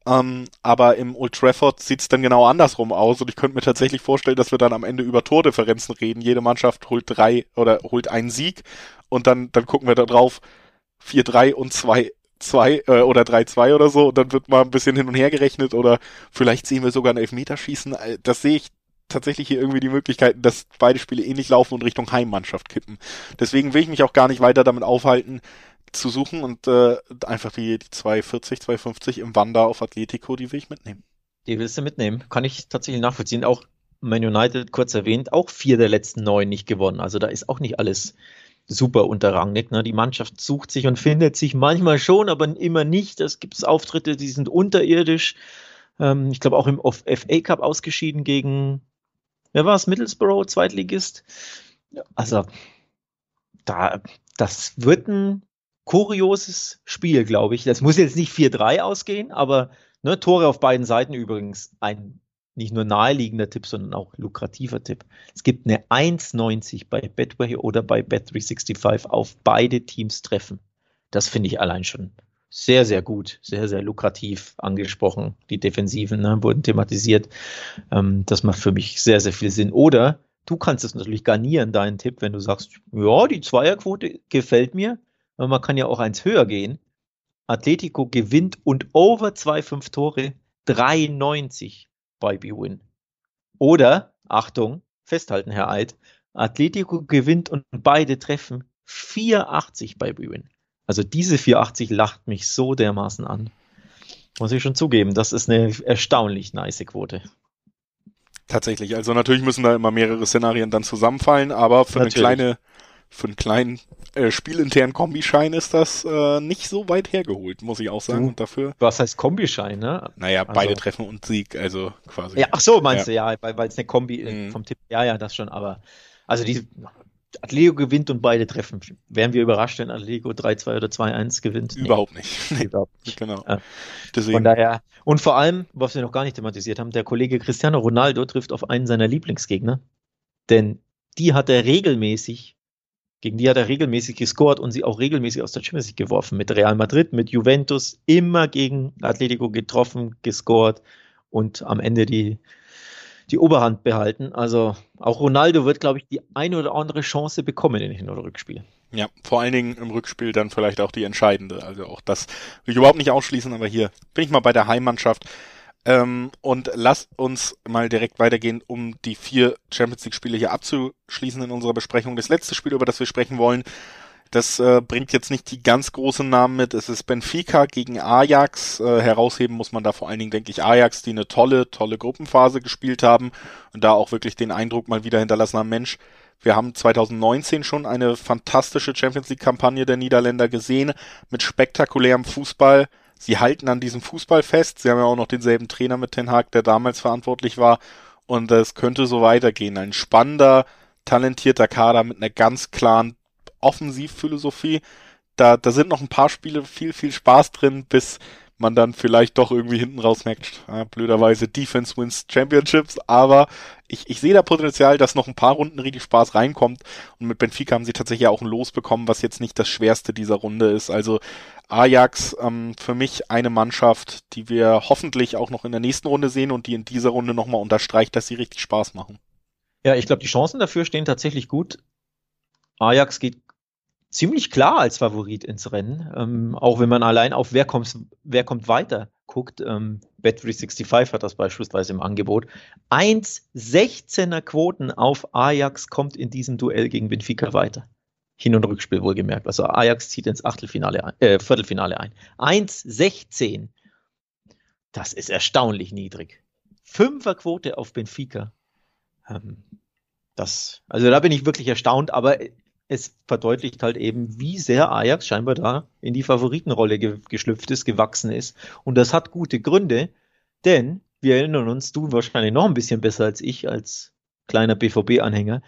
Ähm, aber im Old Trafford sieht es dann genau andersrum aus und ich könnte mir tatsächlich vorstellen, dass wir dann am Ende über Tordifferenzen reden. Jede Mannschaft holt drei oder holt einen Sieg und dann, dann gucken wir da drauf 4-3 und 2 2 äh, oder 3-2 oder so und dann wird mal ein bisschen hin und her gerechnet oder vielleicht sehen wir sogar ein Elfmeterschießen. Äh, das sehe ich tatsächlich hier irgendwie die Möglichkeiten, dass beide Spiele ähnlich laufen und Richtung Heimmannschaft kippen. Deswegen will ich mich auch gar nicht weiter damit aufhalten, zu suchen und äh, einfach die, die 240, 250 im Wander auf Atletico, die will ich mitnehmen. Die willst du mitnehmen? Kann ich tatsächlich nachvollziehen. Auch Man United, kurz erwähnt, auch vier der letzten neun nicht gewonnen. Also da ist auch nicht alles super unterrangig. Ne? Die Mannschaft sucht sich und findet sich manchmal schon, aber immer nicht. Es gibt Auftritte, die sind unterirdisch. Ähm, ich glaube auch im FA Cup ausgeschieden gegen wer war es? Middlesbrough, Zweitligist. Also, da, das wird ein kurioses Spiel, glaube ich. Das muss jetzt nicht 4-3 ausgehen, aber ne, Tore auf beiden Seiten übrigens ein nicht nur naheliegender Tipp, sondern auch lukrativer Tipp. Es gibt eine 1,90 bei Betway oder bei Bet365 auf beide Teams treffen. Das finde ich allein schon sehr, sehr gut, sehr, sehr lukrativ angesprochen. Die Defensiven ne, wurden thematisiert. Ähm, das macht für mich sehr, sehr viel Sinn. Oder du kannst es natürlich garnieren, deinen Tipp, wenn du sagst, ja, die Zweierquote gefällt mir, aber man kann ja auch eins höher gehen. Atletico gewinnt und over 2,5 Tore 3,90 bei B-Win. Oder, Achtung, festhalten, Herr Eid, Atletico gewinnt und beide treffen 4,80 bei B-Win. Also diese 480 lacht mich so dermaßen an. Muss ich schon zugeben, das ist eine erstaunlich nice Quote. Tatsächlich, also natürlich müssen da immer mehrere Szenarien dann zusammenfallen, aber für natürlich. eine kleine, für einen kleinen äh, spielinternen Kombischein ist das äh, nicht so weit hergeholt, muss ich auch sagen. Du, und dafür. Was heißt Kombischein, ne? Naja, also, beide Treffen und Sieg, also quasi. Ja, ach so, meinst ja. du, ja, weil es eine Kombi mhm. vom Tipp, ja, ja, das schon, aber also die, Atletico gewinnt und beide treffen. Wären wir überrascht, wenn Atletico 3-2 oder 2-1 gewinnt? Überhaupt nicht. Nee. Überhaupt nicht. Genau. Ja. Von daher, und vor allem, was wir noch gar nicht thematisiert haben, der Kollege Cristiano Ronaldo trifft auf einen seiner Lieblingsgegner. Denn die hat er regelmäßig Gegen die hat er regelmäßig gescored und sie auch regelmäßig aus der Champions League geworfen. Mit Real Madrid, mit Juventus, immer gegen Atletico getroffen, gescored und am Ende die, die Oberhand behalten. Also auch Ronaldo wird, glaube ich, die eine oder andere Chance bekommen in Hin- oder Rückspiel. Ja, vor allen Dingen im Rückspiel dann vielleicht auch die entscheidende. Also auch das will ich überhaupt nicht ausschließen, aber hier bin ich mal bei der Heimmannschaft. Ähm, und lasst uns mal direkt weitergehen, um die vier Champions League Spiele hier abzuschließen in unserer Besprechung. Das letzte Spiel, über das wir sprechen wollen, das äh, bringt jetzt nicht die ganz großen Namen mit. Es ist Benfica gegen Ajax. Äh, herausheben muss man da vor allen Dingen, denke ich, Ajax, die eine tolle, tolle Gruppenphase gespielt haben und da auch wirklich den Eindruck mal wieder hinterlassen haben, Mensch, wir haben 2019 schon eine fantastische Champions League Kampagne der Niederländer gesehen mit spektakulärem Fußball sie halten an diesem Fußball fest. Sie haben ja auch noch denselben Trainer mit Ten Hag, der damals verantwortlich war. Und es könnte so weitergehen. Ein spannender, talentierter Kader mit einer ganz klaren Offensivphilosophie. Da, da sind noch ein paar Spiele viel, viel Spaß drin, bis man dann vielleicht doch irgendwie hinten raus merkt, ja, blöderweise Defense wins Championships, aber ich, ich sehe da Potenzial, dass noch ein paar Runden richtig Spaß reinkommt und mit Benfica haben sie tatsächlich auch ein Los bekommen, was jetzt nicht das schwerste dieser Runde ist. Also Ajax ähm, für mich eine Mannschaft, die wir hoffentlich auch noch in der nächsten Runde sehen und die in dieser Runde nochmal unterstreicht, dass sie richtig Spaß machen. Ja, ich glaube, die Chancen dafür stehen tatsächlich gut. Ajax geht ziemlich klar als Favorit ins Rennen, ähm, auch wenn man allein auf wer kommt, wer kommt weiter guckt. Ähm, Bet365 hat das beispielsweise im Angebot. 1,16er Quoten auf Ajax kommt in diesem Duell gegen Benfica weiter. Hin- und Rückspiel wohlgemerkt. Also Ajax zieht ins Achtelfinale ein, äh, Viertelfinale ein. 1,16. Das ist erstaunlich niedrig. Fünferquote auf Benfica. Ähm, das, also da bin ich wirklich erstaunt, aber es verdeutlicht halt eben, wie sehr Ajax scheinbar da in die Favoritenrolle ge geschlüpft ist, gewachsen ist. Und das hat gute Gründe, denn wir erinnern uns, du wahrscheinlich noch ein bisschen besser als ich, als kleiner BVB-Anhänger.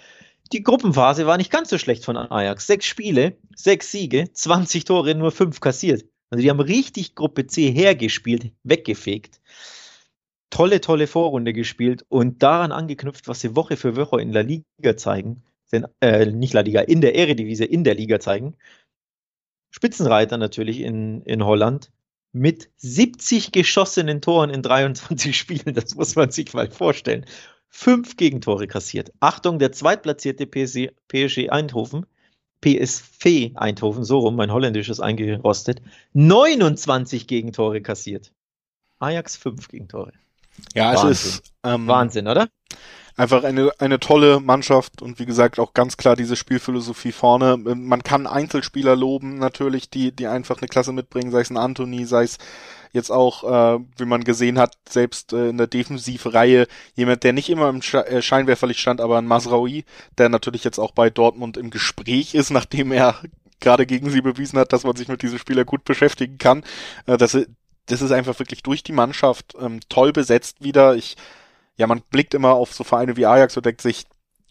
Die Gruppenphase war nicht ganz so schlecht von Ajax. Sechs Spiele, sechs Siege, 20 Tore, nur fünf kassiert. Also die haben richtig Gruppe C hergespielt, weggefegt. Tolle, tolle Vorrunde gespielt und daran angeknüpft, was sie Woche für Woche in La Liga zeigen den, äh, nicht La Liga, in der Eredivisie, in der Liga zeigen. Spitzenreiter natürlich in, in Holland mit 70 geschossenen Toren in 23 Spielen. Das muss man sich mal vorstellen. Fünf Gegentore kassiert. Achtung, der zweitplatzierte PSG, PSG Eindhoven, PSV Eindhoven, so rum, mein holländisches eingerostet, 29 Gegentore kassiert. Ajax fünf Gegentore. Ja, Wahnsinn. es ist ähm, Wahnsinn, oder? Einfach eine, eine tolle Mannschaft und wie gesagt auch ganz klar diese Spielphilosophie vorne. Man kann Einzelspieler loben, natürlich, die, die einfach eine Klasse mitbringen, sei es ein Anthony, sei es jetzt auch, äh, wie man gesehen hat, selbst äh, in der Defensivreihe, jemand, der nicht immer im Sche äh, Scheinwerferlicht stand, aber ein Masraoui, der natürlich jetzt auch bei Dortmund im Gespräch ist, nachdem er gerade gegen sie bewiesen hat, dass man sich mit diesem Spieler gut beschäftigen kann. Äh, das, das ist einfach wirklich durch die Mannschaft ähm, toll besetzt wieder. Ich ja, man blickt immer auf so Vereine wie Ajax und denkt sich,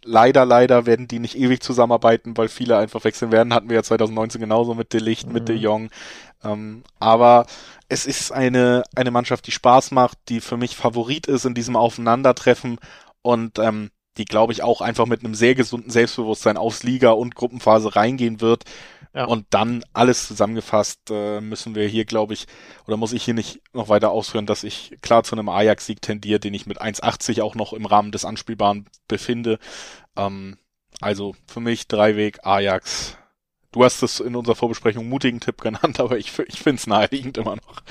leider, leider werden die nicht ewig zusammenarbeiten, weil viele einfach wechseln werden. Hatten wir ja 2019 genauso mit De Licht, mhm. mit De Jong. Ähm, aber es ist eine, eine Mannschaft, die Spaß macht, die für mich Favorit ist in diesem Aufeinandertreffen und ähm, die, glaube ich, auch einfach mit einem sehr gesunden Selbstbewusstsein aufs Liga- und Gruppenphase reingehen wird. Ja. Und dann alles zusammengefasst äh, müssen wir hier, glaube ich, oder muss ich hier nicht noch weiter ausführen, dass ich klar zu einem Ajax-Sieg tendiere, den ich mit 1,80 auch noch im Rahmen des Anspielbaren befinde. Ähm, also für mich Dreiweg Ajax. Du hast es in unserer Vorbesprechung mutigen Tipp genannt, aber ich, ich finde es naheliegend immer noch.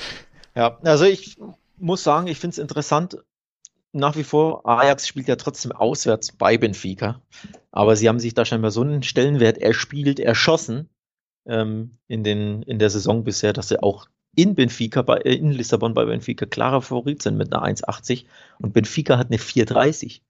Ja, also ich muss sagen, ich finde es interessant, nach wie vor, Ajax spielt ja trotzdem auswärts bei Benfica. Aber sie haben sich da scheinbar so einen Stellenwert erspielt, erschossen, ähm, in, den, in der Saison bisher, dass sie auch in Benfica, bei, äh, in Lissabon bei Benfica klarer Favorit sind mit einer 1,80 und Benfica hat eine 4,30.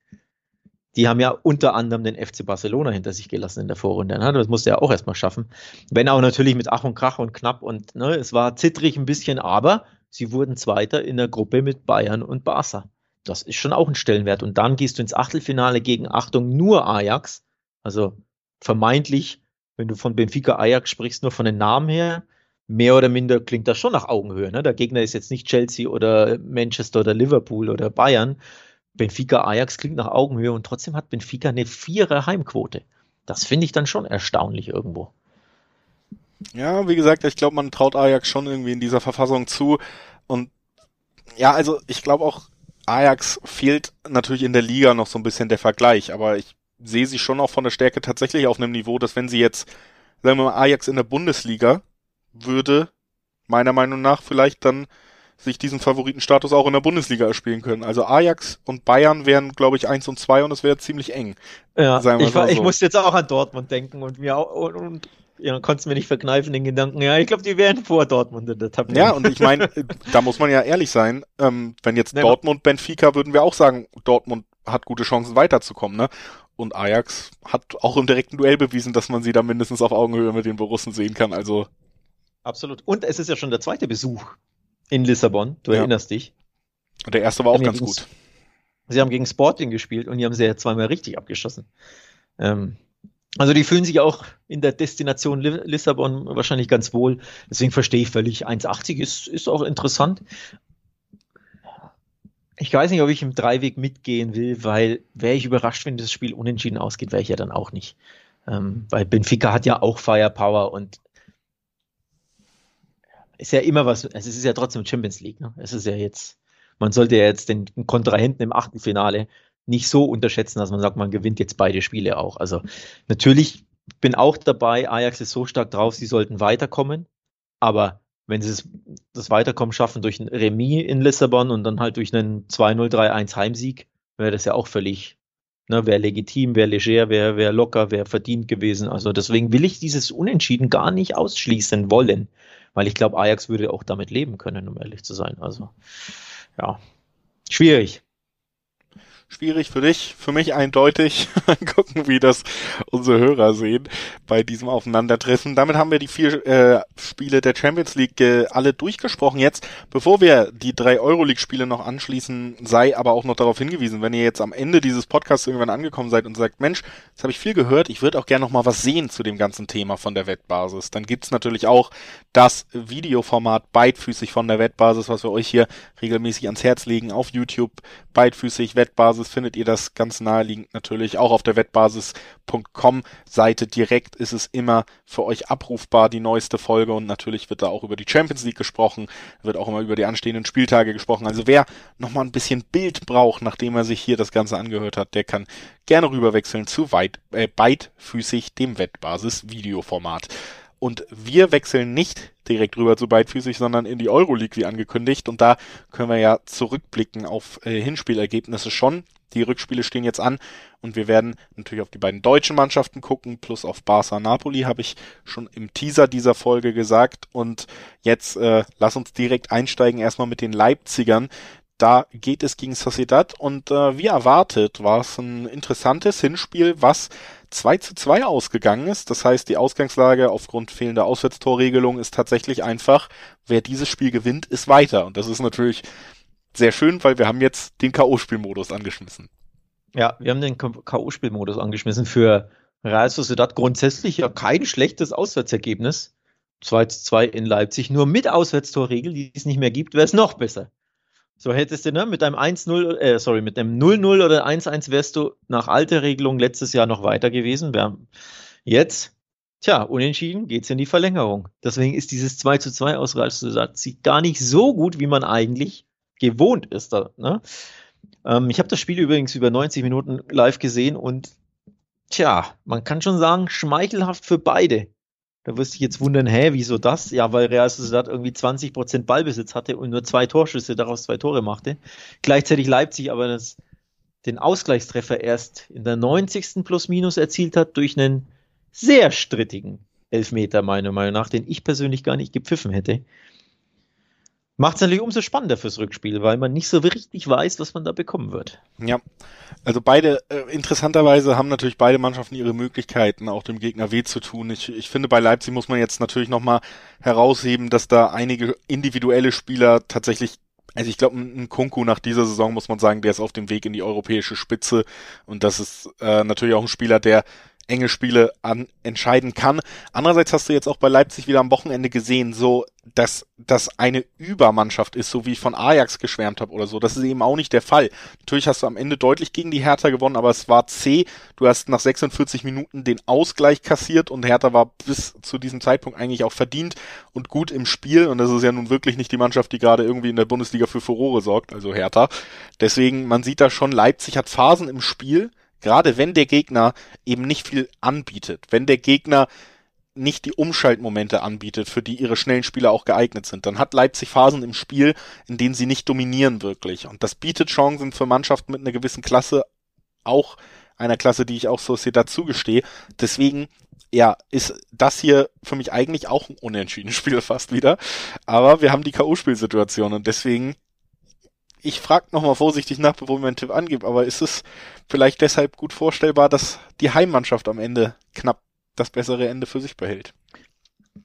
Die haben ja unter anderem den FC Barcelona hinter sich gelassen in der Vorrunde. Das musste er auch erstmal schaffen. Wenn auch natürlich mit Ach und Krach und knapp und ne, es war zittrig ein bisschen, aber sie wurden Zweiter in der Gruppe mit Bayern und Barca. Das ist schon auch ein Stellenwert. Und dann gehst du ins Achtelfinale gegen Achtung nur Ajax. Also vermeintlich wenn du von Benfica Ajax sprichst, nur von den Namen her, mehr oder minder klingt das schon nach Augenhöhe. Ne? Der Gegner ist jetzt nicht Chelsea oder Manchester oder Liverpool oder Bayern. Benfica Ajax klingt nach Augenhöhe und trotzdem hat Benfica eine vierer Heimquote. Das finde ich dann schon erstaunlich irgendwo. Ja, wie gesagt, ich glaube, man traut Ajax schon irgendwie in dieser Verfassung zu. Und ja, also ich glaube auch, Ajax fehlt natürlich in der Liga noch so ein bisschen der Vergleich, aber ich sehe sie schon auch von der Stärke tatsächlich auf einem Niveau, dass wenn sie jetzt, sagen wir mal, Ajax in der Bundesliga würde, meiner Meinung nach vielleicht dann sich diesen Favoritenstatus auch in der Bundesliga erspielen können. Also Ajax und Bayern wären, glaube ich, eins und zwei und es wäre ziemlich eng. Ja, ich, war, so. ich musste jetzt auch an Dortmund denken und mir auch, und, und ja, konntest mir nicht verkneifen den Gedanken, ja, ich glaube, die wären vor Dortmund in der Tabelle. Ja, und ich meine, da muss man ja ehrlich sein, ähm, wenn jetzt ja, Dortmund, Benfica, würden wir auch sagen, Dortmund hat gute Chancen weiterzukommen, ne? Und Ajax hat auch im direkten Duell bewiesen, dass man sie da mindestens auf Augenhöhe mit den Borussen sehen kann, also. Absolut. Und es ist ja schon der zweite Besuch in Lissabon, du ja. erinnerst dich. Und der erste war auch ganz gut. Sie haben gegen Sporting gespielt und die haben sie ja zweimal richtig abgeschossen. Ähm, also die fühlen sich auch in der Destination Lissabon wahrscheinlich ganz wohl. Deswegen verstehe ich völlig, 1,80 ist, ist auch interessant. Ich weiß nicht, ob ich im Dreiweg mitgehen will, weil wäre ich überrascht, wenn das Spiel unentschieden ausgeht, wäre ich ja dann auch nicht. Ähm, weil Benfica hat ja auch Firepower und ist ja immer was, also es ist ja trotzdem Champions League. Ne? Es ist ja jetzt, man sollte ja jetzt den Kontrahenten im achten Finale nicht so unterschätzen, dass man sagt, man gewinnt jetzt beide Spiele auch. Also natürlich bin auch dabei, Ajax ist so stark drauf, sie sollten weiterkommen, aber wenn sie das Weiterkommen schaffen durch ein Remis in Lissabon und dann halt durch einen 2-0, 3-1 Heimsieg, wäre das ja auch völlig, ne, wäre legitim, wäre leger, wäre wär locker, wäre verdient gewesen. Also deswegen will ich dieses Unentschieden gar nicht ausschließen wollen, weil ich glaube, Ajax würde auch damit leben können, um ehrlich zu sein. Also ja, schwierig schwierig für dich, für mich eindeutig. Gucken, wie das unsere Hörer sehen bei diesem Aufeinandertreffen. Damit haben wir die vier äh, Spiele der Champions League äh, alle durchgesprochen. Jetzt, bevor wir die drei Euroleague-Spiele noch anschließen, sei aber auch noch darauf hingewiesen, wenn ihr jetzt am Ende dieses Podcasts irgendwann angekommen seid und sagt, Mensch, jetzt habe ich viel gehört, ich würde auch gerne noch mal was sehen zu dem ganzen Thema von der Wettbasis. Dann gibt's natürlich auch das Videoformat beidfüßig von der Wettbasis, was wir euch hier regelmäßig ans Herz legen auf YouTube. Beidfüßig Wettbasis Wettbasis findet ihr das ganz naheliegend natürlich auch auf der wettbasis.com Seite direkt ist es immer für euch abrufbar, die neueste Folge und natürlich wird da auch über die Champions League gesprochen, wird auch immer über die anstehenden Spieltage gesprochen. Also wer nochmal ein bisschen Bild braucht, nachdem er sich hier das Ganze angehört hat, der kann gerne rüberwechseln zu weit, äh, beidfüßig dem Wettbasis Videoformat. Und wir wechseln nicht direkt rüber zu beidfüßig, sondern in die Euroleague wie angekündigt. Und da können wir ja zurückblicken auf äh, Hinspielergebnisse schon. Die Rückspiele stehen jetzt an und wir werden natürlich auf die beiden deutschen Mannschaften gucken, plus auf Barca Napoli, habe ich schon im Teaser dieser Folge gesagt. Und jetzt äh, lass uns direkt einsteigen, erstmal mit den Leipzigern. Da geht es gegen Sociedad und äh, wie erwartet war es ein interessantes Hinspiel, was 2 zu 2 ausgegangen ist. Das heißt, die Ausgangslage aufgrund fehlender Auswärtstorregelung ist tatsächlich einfach, wer dieses Spiel gewinnt, ist weiter. Und das ist natürlich sehr schön, weil wir haben jetzt den K.O.-Spielmodus angeschmissen. Ja, wir haben den K.O.-Spielmodus angeschmissen für Real Sociedad. Grundsätzlich ja kein schlechtes Auswärtsergebnis. 2 zu 2 in Leipzig. Nur mit Auswärtstorregel, die es nicht mehr gibt, wäre es noch besser. So hättest du, ne, mit einem 1-0, äh, sorry, mit einem 0-0 oder 1-1 wärst du nach alter Regelung letztes Jahr noch weiter gewesen. Wir jetzt, tja, unentschieden geht's in die Verlängerung. Deswegen ist dieses 2 zu 2 aus Realsatz gar nicht so gut, wie man eigentlich gewohnt ist. Da, ne? ähm, ich habe das Spiel übrigens über 90 Minuten live gesehen und tja, man kann schon sagen, schmeichelhaft für beide. Da wirst du dich jetzt wundern, hä, wieso das? Ja, weil Real Sociedad irgendwie 20% Ballbesitz hatte und nur zwei Torschüsse, daraus zwei Tore machte. Gleichzeitig Leipzig aber das, den Ausgleichstreffer erst in der 90. plus minus erzielt hat durch einen sehr strittigen Elfmeter, meiner Meinung nach, den ich persönlich gar nicht gepfiffen hätte macht es natürlich umso spannender fürs Rückspiel, weil man nicht so richtig weiß, was man da bekommen wird. Ja, also beide, äh, interessanterweise haben natürlich beide Mannschaften ihre Möglichkeiten, auch dem Gegner weh zu tun. Ich, ich finde, bei Leipzig muss man jetzt natürlich nochmal herausheben, dass da einige individuelle Spieler tatsächlich also ich glaube, ein Kunku nach dieser Saison muss man sagen, der ist auf dem Weg in die europäische Spitze und das ist äh, natürlich auch ein Spieler, der enge Spiele an, entscheiden kann. Andererseits hast du jetzt auch bei Leipzig wieder am Wochenende gesehen, so dass das eine Übermannschaft ist, so wie ich von Ajax geschwärmt habe oder so. Das ist eben auch nicht der Fall. Natürlich hast du am Ende deutlich gegen die Hertha gewonnen, aber es war C. Du hast nach 46 Minuten den Ausgleich kassiert und Hertha war bis zu diesem Zeitpunkt eigentlich auch verdient und gut im Spiel. Und das ist ja nun wirklich nicht die Mannschaft, die gerade irgendwie in der Bundesliga für Furore sorgt, also Hertha. Deswegen, man sieht da schon, Leipzig hat Phasen im Spiel, Gerade wenn der Gegner eben nicht viel anbietet, wenn der Gegner nicht die Umschaltmomente anbietet, für die ihre schnellen Spieler auch geeignet sind, dann hat Leipzig Phasen im Spiel, in denen sie nicht dominieren wirklich. Und das bietet Chancen für Mannschaften mit einer gewissen Klasse, auch einer Klasse, die ich auch so dazu gestehe. Deswegen, ja, ist das hier für mich eigentlich auch ein unentschiedenes Spiel fast wieder. Aber wir haben die K.O.-Spielsituation und deswegen ich frage nochmal vorsichtig nach, bevor ich meinen Tipp angebe, aber ist es vielleicht deshalb gut vorstellbar, dass die Heimmannschaft am Ende knapp das bessere Ende für sich behält?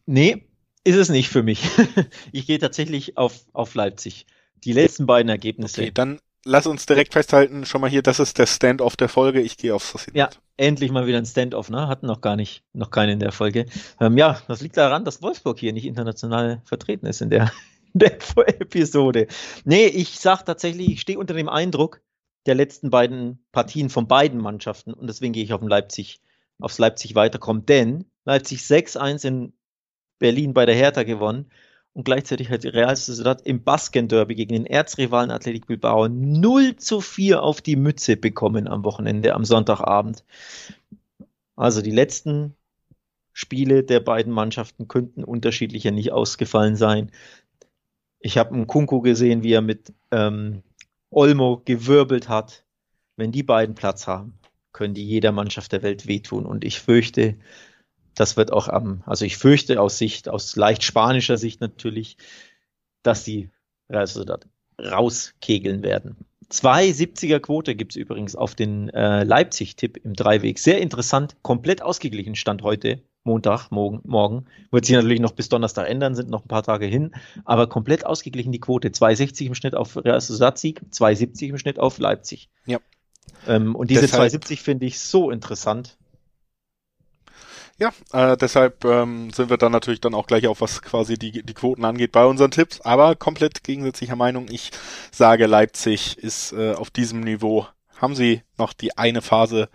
Nee, ist es nicht für mich. ich gehe tatsächlich auf, auf Leipzig. Die letzten beiden Ergebnisse. Okay, dann lass uns direkt festhalten, schon mal hier, das ist der Stand-off der Folge. Ich gehe auf Sociedad. Ja, endlich mal wieder ein Stand-off, ne? Hatten noch gar nicht, noch keinen in der Folge. Ähm, ja, das liegt daran, dass Wolfsburg hier nicht international vertreten ist in der, der Episode. Nee, ich sag tatsächlich, ich stehe unter dem Eindruck der letzten beiden Partien von beiden Mannschaften und deswegen gehe ich auf Leipzig, aufs Leipzig weiterkommen, denn Leipzig 6-1 in Berlin bei der Hertha gewonnen und gleichzeitig hat die Real Sociedad im Basken-Derby gegen den Erzrivalen Athletic Bilbao 0 zu 4 auf die Mütze bekommen am Wochenende, am Sonntagabend. Also die letzten Spiele der beiden Mannschaften könnten unterschiedlicher nicht ausgefallen sein. Ich habe einen Kunku gesehen, wie er mit ähm, Olmo gewirbelt hat. Wenn die beiden Platz haben, können die jeder Mannschaft der Welt wehtun. Und ich fürchte, das wird auch am, also ich fürchte aus Sicht, aus leicht spanischer Sicht natürlich, dass die also rauskegeln werden. Zwei 70er Quote gibt's übrigens auf den äh, Leipzig-Tipp im Dreiweg. Sehr interessant, komplett ausgeglichen stand heute Montag, morgen, morgen. Wird sich natürlich noch bis Donnerstag ändern, sind noch ein paar Tage hin, aber komplett ausgeglichen die Quote. 2,60 im Schnitt auf Real Sociedad-Sieg, 2,70 im Schnitt auf Leipzig. Ja. Ähm, und diese 2,70 finde ich so interessant. Ja, äh, deshalb ähm, sind wir dann natürlich dann auch gleich auf was quasi die, die Quoten angeht bei unseren Tipps, aber komplett gegensätzlicher Meinung. Ich sage, Leipzig ist äh, auf diesem Niveau haben sie noch die eine Phase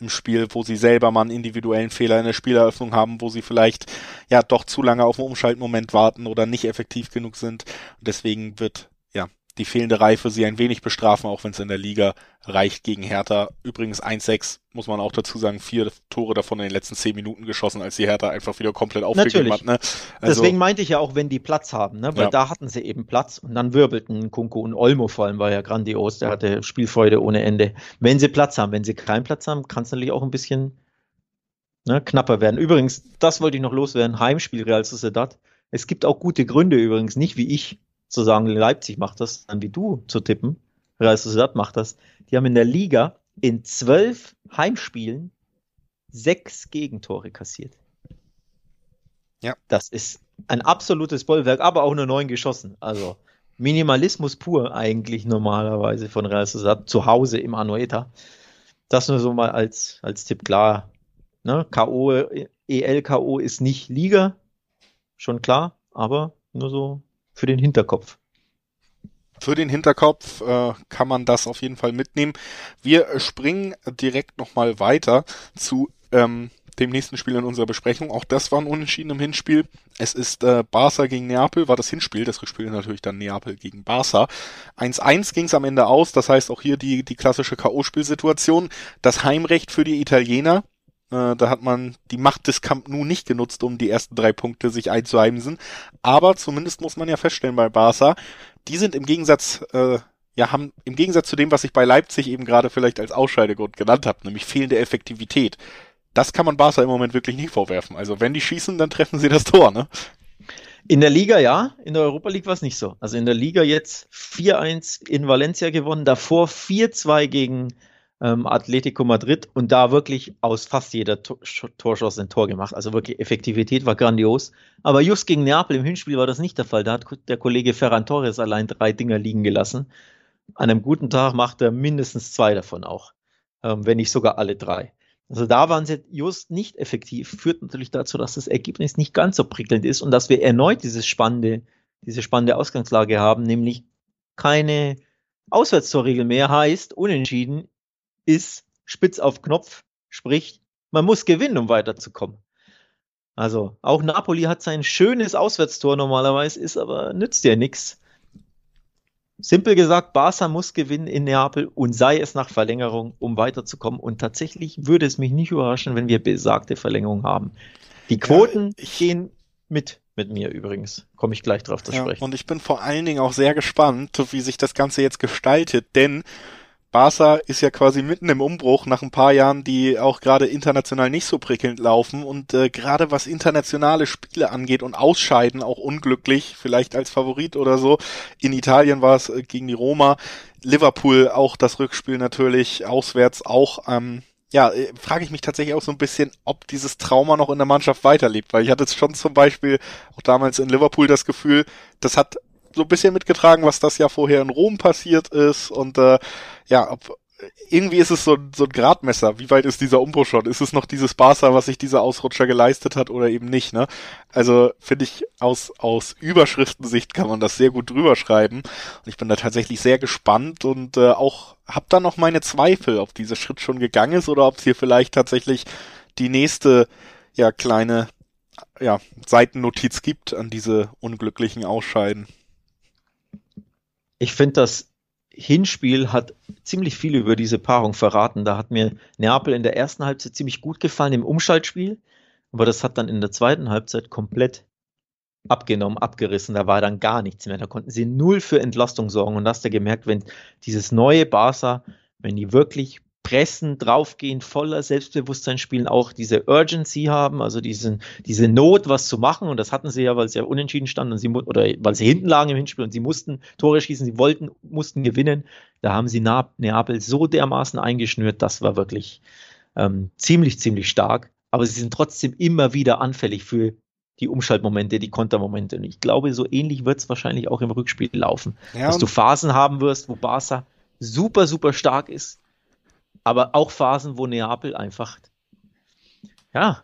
im Spiel, wo sie selber mal einen individuellen Fehler in der Spieleröffnung haben, wo sie vielleicht ja doch zu lange auf einen Umschaltmoment warten oder nicht effektiv genug sind. Deswegen wird die fehlende Reife sie ein wenig bestrafen, auch wenn es in der Liga reicht gegen Hertha. Übrigens 1-6, muss man auch dazu sagen, vier Tore davon in den letzten zehn Minuten geschossen, als die Hertha einfach wieder komplett aufgegeben hat. Ne? Also, Deswegen meinte ich ja auch, wenn die Platz haben, ne? weil ja. da hatten sie eben Platz und dann wirbelten Kunko und Olmo vor allem, war ja grandios, der hatte Spielfreude ohne Ende. Wenn sie Platz haben, wenn sie keinen Platz haben, kann es natürlich auch ein bisschen ne, knapper werden. Übrigens, das wollte ich noch loswerden, Heimspiel Real Sociedad. Es gibt auch gute Gründe übrigens, nicht wie ich, zu sagen, Leipzig macht das, dann wie du zu tippen, Real Sociedad macht das. Die haben in der Liga in zwölf Heimspielen sechs Gegentore kassiert. Ja. Das ist ein absolutes Bollwerk, aber auch nur neun geschossen. Also Minimalismus pur eigentlich normalerweise von Real Sociedad zu Hause im Anoeta. Das nur so mal als, als Tipp klar. Ne? K.O., EL-K.O. ist nicht Liga, schon klar, aber nur so für den Hinterkopf. Für den Hinterkopf äh, kann man das auf jeden Fall mitnehmen. Wir springen direkt nochmal weiter zu ähm, dem nächsten Spiel in unserer Besprechung. Auch das war ein Unentschieden im Hinspiel. Es ist äh, Barca gegen Neapel, war das Hinspiel. Das Rückspiel natürlich dann Neapel gegen Barca. 1-1 ging es am Ende aus. Das heißt auch hier die, die klassische K.O.-Spielsituation. Das Heimrecht für die Italiener. Äh, da hat man die Macht des Camp Nou nicht genutzt, um die ersten drei Punkte sich einzuheimsen. Aber zumindest muss man ja feststellen bei Barca, die sind im Gegensatz, äh, ja, haben im Gegensatz zu dem, was ich bei Leipzig eben gerade vielleicht als Ausscheidegrund genannt habe, nämlich fehlende Effektivität. Das kann man Barca im Moment wirklich nicht vorwerfen. Also wenn die schießen, dann treffen sie das Tor, ne? In der Liga ja, in der Europa League war es nicht so. Also in der Liga jetzt 4-1 in Valencia gewonnen, davor 4-2 gegen ähm, Atletico Madrid und da wirklich aus fast jeder Tor Torschuss ein Tor gemacht. Also wirklich Effektivität war grandios. Aber just gegen Neapel im Hinspiel war das nicht der Fall. Da hat der Kollege Ferran Torres allein drei Dinger liegen gelassen. An einem guten Tag macht er mindestens zwei davon auch, ähm, wenn nicht sogar alle drei. Also da waren sie just nicht effektiv, führt natürlich dazu, dass das Ergebnis nicht ganz so prickelnd ist und dass wir erneut dieses spannende, diese spannende Ausgangslage haben, nämlich keine Auswärtstorregel mehr heißt, unentschieden ist spitz auf Knopf, sprich, man muss gewinnen, um weiterzukommen. Also auch Napoli hat sein schönes Auswärtstor normalerweise, ist aber nützt ja nichts. Simpel gesagt, Barca muss gewinnen in Neapel und sei es nach Verlängerung, um weiterzukommen. Und tatsächlich würde es mich nicht überraschen, wenn wir besagte Verlängerung haben. Die Quoten ja, ich, gehen mit mit mir übrigens. Komme ich gleich drauf zu ja, sprechen. Und ich bin vor allen Dingen auch sehr gespannt, wie sich das Ganze jetzt gestaltet, denn Barca ist ja quasi mitten im Umbruch nach ein paar Jahren, die auch gerade international nicht so prickelnd laufen und äh, gerade was internationale Spiele angeht und Ausscheiden auch unglücklich, vielleicht als Favorit oder so. In Italien war es äh, gegen die Roma, Liverpool auch das Rückspiel natürlich auswärts auch ähm, ja, äh, frage ich mich tatsächlich auch so ein bisschen, ob dieses Trauma noch in der Mannschaft weiterlebt, weil ich hatte jetzt schon zum Beispiel auch damals in Liverpool das Gefühl, das hat so ein bisschen mitgetragen, was das ja vorher in Rom passiert ist und äh, ja, ob, irgendwie ist es so, so ein Gradmesser. Wie weit ist dieser Umbruch schon? Ist es noch dieses Barca, was sich dieser Ausrutscher geleistet hat oder eben nicht, ne? Also finde ich aus, aus Überschriftensicht kann man das sehr gut drüber schreiben. Und ich bin da tatsächlich sehr gespannt und äh, auch hab da noch meine Zweifel, ob dieser Schritt schon gegangen ist oder ob es hier vielleicht tatsächlich die nächste, ja, kleine, ja, Seitennotiz gibt an diese unglücklichen Ausscheiden. Ich finde das Hinspiel hat ziemlich viel über diese Paarung verraten. Da hat mir Neapel in der ersten Halbzeit ziemlich gut gefallen im Umschaltspiel, aber das hat dann in der zweiten Halbzeit komplett abgenommen, abgerissen. Da war dann gar nichts mehr. Da konnten sie null für Entlastung sorgen. Und hast du gemerkt, wenn dieses neue Barca, wenn die wirklich pressen, draufgehen, voller Selbstbewusstsein spielen, auch diese Urgency haben, also diesen, diese Not, was zu machen. Und das hatten sie ja, weil sie ja unentschieden standen und sie, oder weil sie hinten lagen im Hinspiel und sie mussten Tore schießen, sie wollten, mussten gewinnen. Da haben sie Neapel so dermaßen eingeschnürt, das war wirklich ähm, ziemlich, ziemlich stark. Aber sie sind trotzdem immer wieder anfällig für die Umschaltmomente, die Kontermomente. Und ich glaube, so ähnlich wird es wahrscheinlich auch im Rückspiel laufen. Ja, dass du Phasen haben wirst, wo Barca super, super stark ist, aber auch Phasen, wo Neapel einfach, ja,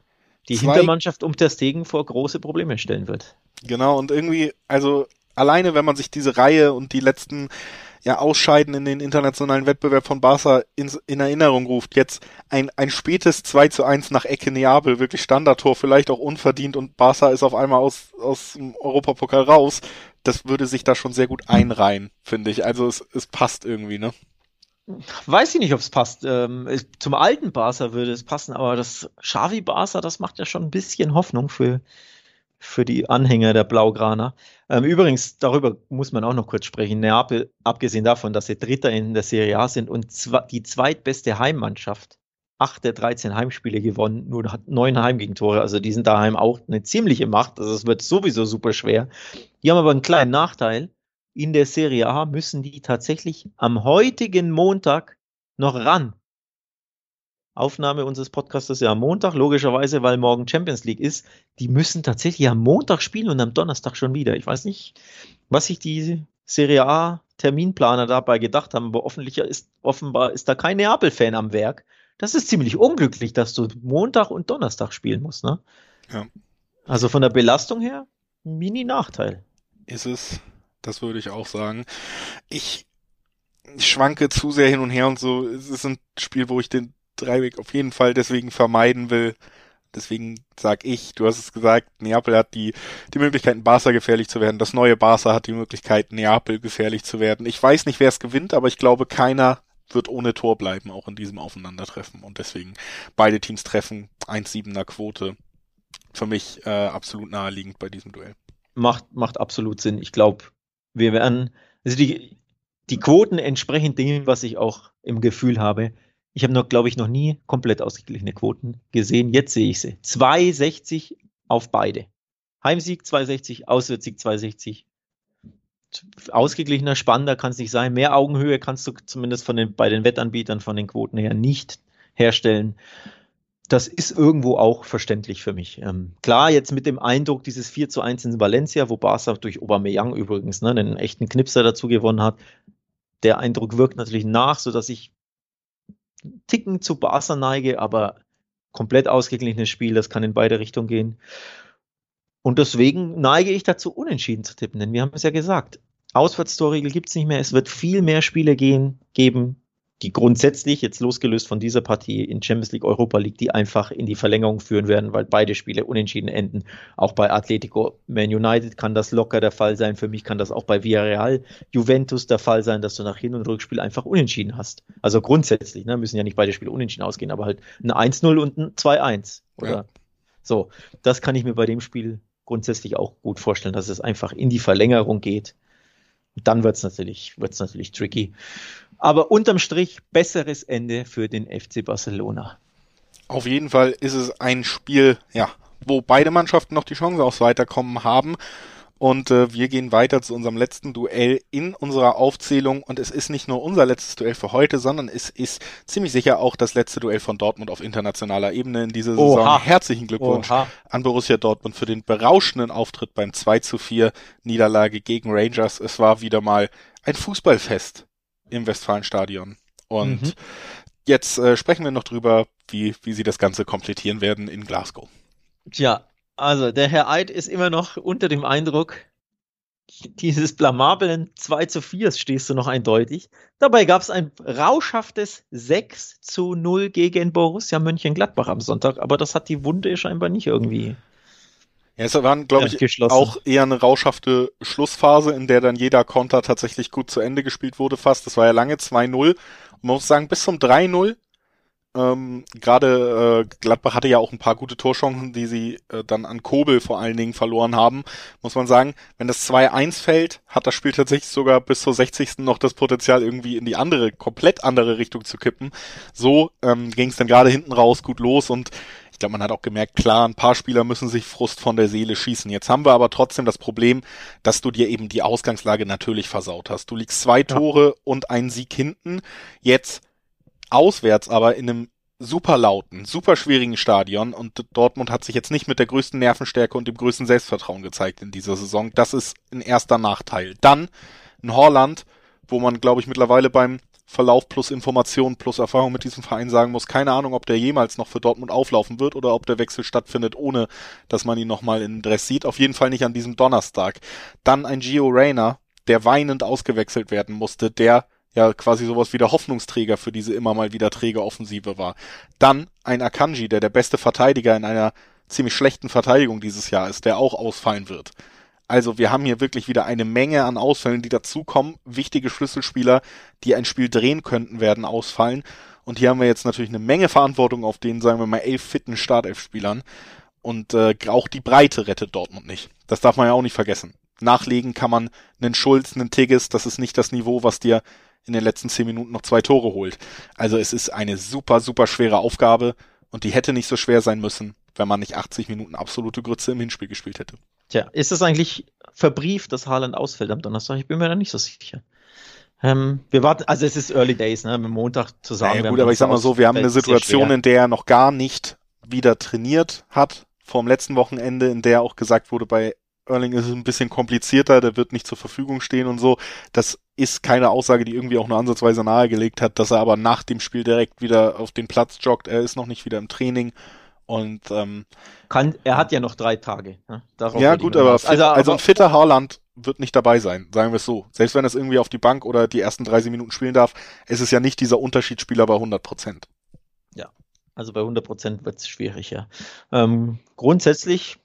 die Zwei, Hintermannschaft um der Stegen vor große Probleme stellen wird. Genau, und irgendwie, also alleine, wenn man sich diese Reihe und die letzten ja, Ausscheiden in den internationalen Wettbewerb von Barca in, in Erinnerung ruft. Jetzt ein, ein spätes 2 zu 1 nach Ecke Neapel, wirklich Standardtor, vielleicht auch unverdient und Barca ist auf einmal aus, aus dem Europapokal raus. Das würde sich da schon sehr gut einreihen, finde ich. Also es, es passt irgendwie, ne? Weiß ich nicht, ob es passt. Ähm, zum alten Barca würde es passen, aber das Xavi Barca, das macht ja schon ein bisschen Hoffnung für, für die Anhänger der Blaugraner. Ähm, übrigens, darüber muss man auch noch kurz sprechen. Neapel, abgesehen davon, dass sie Dritter in der Serie A sind und die zweitbeste Heimmannschaft, acht der 13 Heimspiele gewonnen, nur hat neun Heimgegentore, also die sind daheim auch eine ziemliche Macht, also es wird sowieso super schwer. Die haben aber einen kleinen Nachteil, in der Serie A müssen die tatsächlich am heutigen Montag noch ran. Aufnahme unseres Podcasts ist ja am Montag, logischerweise, weil morgen Champions League ist. Die müssen tatsächlich am Montag spielen und am Donnerstag schon wieder. Ich weiß nicht, was sich die Serie A Terminplaner dabei gedacht haben, aber offenbar ist, offenbar ist da kein Neapel-Fan am Werk. Das ist ziemlich unglücklich, dass du Montag und Donnerstag spielen musst, ne? Ja. Also von der Belastung her, Mini-Nachteil. Ist es. Das würde ich auch sagen. Ich, schwanke zu sehr hin und her und so. Es ist ein Spiel, wo ich den Dreiweg auf jeden Fall deswegen vermeiden will. Deswegen sag ich, du hast es gesagt, Neapel hat die, die Möglichkeit, Barca gefährlich zu werden. Das neue Barca hat die Möglichkeit, Neapel gefährlich zu werden. Ich weiß nicht, wer es gewinnt, aber ich glaube, keiner wird ohne Tor bleiben, auch in diesem Aufeinandertreffen. Und deswegen beide Teams treffen, 1-7er Quote. Für mich äh, absolut naheliegend bei diesem Duell. Macht, macht absolut Sinn. Ich glaube, wir werden, also die, die Quoten entsprechen dem, was ich auch im Gefühl habe. Ich habe noch, glaube ich, noch nie komplett ausgeglichene Quoten gesehen. Jetzt sehe ich sie. 2,60 auf beide. Heimsieg 260, Auswärtssieg 260. Ausgeglichener, spannender kann es nicht sein. Mehr Augenhöhe kannst du zumindest von den, bei den Wettanbietern von den Quoten her nicht herstellen das ist irgendwo auch verständlich für mich. Ähm, klar, jetzt mit dem Eindruck dieses 4 zu 1 in Valencia, wo Barca durch Aubameyang übrigens ne, einen echten Knipser dazu gewonnen hat, der Eindruck wirkt natürlich nach, sodass ich Ticken zu Barca neige, aber komplett ausgeglichenes Spiel, das kann in beide Richtungen gehen. Und deswegen neige ich dazu, unentschieden zu tippen, denn wir haben es ja gesagt, Auswärtstorregel gibt es nicht mehr. Es wird viel mehr Spiele gehen, geben, die grundsätzlich, jetzt losgelöst von dieser Partie in Champions League, Europa League, die einfach in die Verlängerung führen werden, weil beide Spiele unentschieden enden. Auch bei Atletico Man United kann das locker der Fall sein. Für mich kann das auch bei Villarreal Juventus der Fall sein, dass du nach Hin- und Rückspiel einfach unentschieden hast. Also grundsätzlich, ne, müssen ja nicht beide Spiele unentschieden ausgehen, aber halt ein 1-0 und ein 2-1. Oder ja. so. Das kann ich mir bei dem Spiel grundsätzlich auch gut vorstellen, dass es einfach in die Verlängerung geht. Dann wird es natürlich, wird's natürlich tricky. Aber unterm Strich besseres Ende für den FC Barcelona. Auf jeden Fall ist es ein Spiel, ja, wo beide Mannschaften noch die Chance aufs Weiterkommen haben. Und äh, wir gehen weiter zu unserem letzten Duell in unserer Aufzählung. Und es ist nicht nur unser letztes Duell für heute, sondern es ist ziemlich sicher auch das letzte Duell von Dortmund auf internationaler Ebene in dieser Saison. Oha. Herzlichen Glückwunsch Oha. an Borussia Dortmund für den berauschenden Auftritt beim 2 zu 4 Niederlage gegen Rangers. Es war wieder mal ein Fußballfest im Westfalenstadion. Und mhm. jetzt äh, sprechen wir noch drüber, wie, wie sie das Ganze komplettieren werden in Glasgow. Tja, also der Herr Eid ist immer noch unter dem Eindruck, dieses blamablen 2 zu 4 stehst du noch eindeutig. Dabei gab es ein rauschhaftes 6 zu 0 gegen Borussia Mönchengladbach am Sonntag, aber das hat die Wunde scheinbar nicht irgendwie ja, es waren, glaube ich, auch eher eine rauschhafte Schlussphase, in der dann jeder Konter tatsächlich gut zu Ende gespielt wurde fast. Das war ja lange 2-0. Und man muss sagen, bis zum 3-0 ähm, Gerade äh, Gladbach hatte ja auch ein paar gute Torchancen, die sie äh, dann an Kobel vor allen Dingen verloren haben. Muss man sagen, wenn das 2-1 fällt, hat das Spiel tatsächlich sogar bis zur 60. noch das Potenzial, irgendwie in die andere, komplett andere Richtung zu kippen. So ähm, ging es dann gerade hinten raus gut los und ich glaube, man hat auch gemerkt, klar, ein paar Spieler müssen sich Frust von der Seele schießen. Jetzt haben wir aber trotzdem das Problem, dass du dir eben die Ausgangslage natürlich versaut hast. Du liegst zwei Tore und einen Sieg hinten. Jetzt auswärts aber in einem super lauten, super schwierigen Stadion und Dortmund hat sich jetzt nicht mit der größten Nervenstärke und dem größten Selbstvertrauen gezeigt in dieser Saison. Das ist ein erster Nachteil. Dann ein Holland, wo man, glaube ich, mittlerweile beim Verlauf plus Information plus Erfahrung mit diesem Verein sagen muss, keine Ahnung, ob der jemals noch für Dortmund auflaufen wird oder ob der Wechsel stattfindet, ohne dass man ihn nochmal in Dress sieht. Auf jeden Fall nicht an diesem Donnerstag. Dann ein Gio Reyna, der weinend ausgewechselt werden musste, der ja quasi sowas wie der Hoffnungsträger für diese immer mal wieder träge Offensive war. Dann ein Akanji, der der beste Verteidiger in einer ziemlich schlechten Verteidigung dieses Jahr ist, der auch ausfallen wird. Also wir haben hier wirklich wieder eine Menge an Ausfällen, die dazukommen. Wichtige Schlüsselspieler, die ein Spiel drehen könnten, werden ausfallen. Und hier haben wir jetzt natürlich eine Menge Verantwortung auf den, sagen wir mal, elf fitten Startelf-Spielern. Und äh, auch die Breite rettet Dortmund nicht. Das darf man ja auch nicht vergessen. Nachlegen kann man einen Schulz, einen Tigges, das ist nicht das Niveau, was dir in den letzten zehn Minuten noch zwei Tore holt. Also es ist eine super, super schwere Aufgabe und die hätte nicht so schwer sein müssen, wenn man nicht 80 Minuten absolute Grütze im Hinspiel gespielt hätte. Tja, ist es eigentlich verbrieft, dass Haaland ausfällt am Donnerstag? Ich bin mir da nicht so sicher. Ähm, wir warten, also es ist Early Days, ne? Mit Montag zusammen. Ja, gut, aber ich sag mal so, wir haben eine Situation, in der er noch gar nicht wieder trainiert hat vom letzten Wochenende, in der auch gesagt wurde, bei Erling ist ein bisschen komplizierter, der wird nicht zur Verfügung stehen und so. Das ist keine Aussage, die irgendwie auch nur ansatzweise nahegelegt hat, dass er aber nach dem Spiel direkt wieder auf den Platz joggt. Er ist noch nicht wieder im Training. Und ähm, kann, er hat ja noch drei Tage. Ne? ja gut, aber, fit, also, also ein fitter Haaland wird nicht dabei sein, sagen wir es so. Selbst wenn er es irgendwie auf die Bank oder die ersten 30 Minuten spielen darf, ist es ja nicht dieser Unterschiedsspieler bei 100 Prozent. Ja, also bei 100 Prozent wird es schwierig, ja. Ähm, grundsätzlich,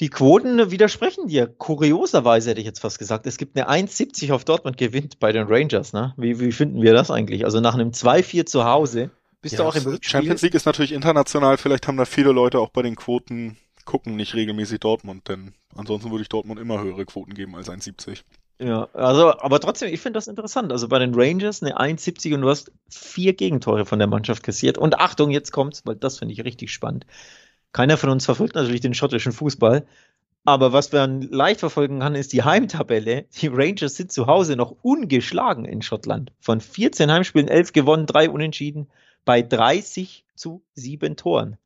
die Quoten widersprechen dir. Kurioserweise hätte ich jetzt fast gesagt, es gibt eine 1,70 auf Dortmund gewinnt bei den Rangers. Ne? Wie, wie finden wir das eigentlich? Also nach einem 2-4 zu Hause bist ja, du auch im Rückspiel? Champions League ist natürlich international. Vielleicht haben da viele Leute auch bei den Quoten gucken nicht regelmäßig Dortmund, denn ansonsten würde ich Dortmund immer höhere Quoten geben als 1,70. Ja, also, aber trotzdem, ich finde das interessant. Also bei den Rangers eine 1,70 und du hast vier Gegentore von der Mannschaft kassiert. Und Achtung, jetzt kommt's, weil das finde ich richtig spannend. Keiner von uns verfolgt natürlich den schottischen Fußball. Aber was man leicht verfolgen kann, ist die Heimtabelle. Die Rangers sind zu Hause noch ungeschlagen in Schottland. Von 14 Heimspielen 11 gewonnen, 3 unentschieden bei 30 zu 7 Toren.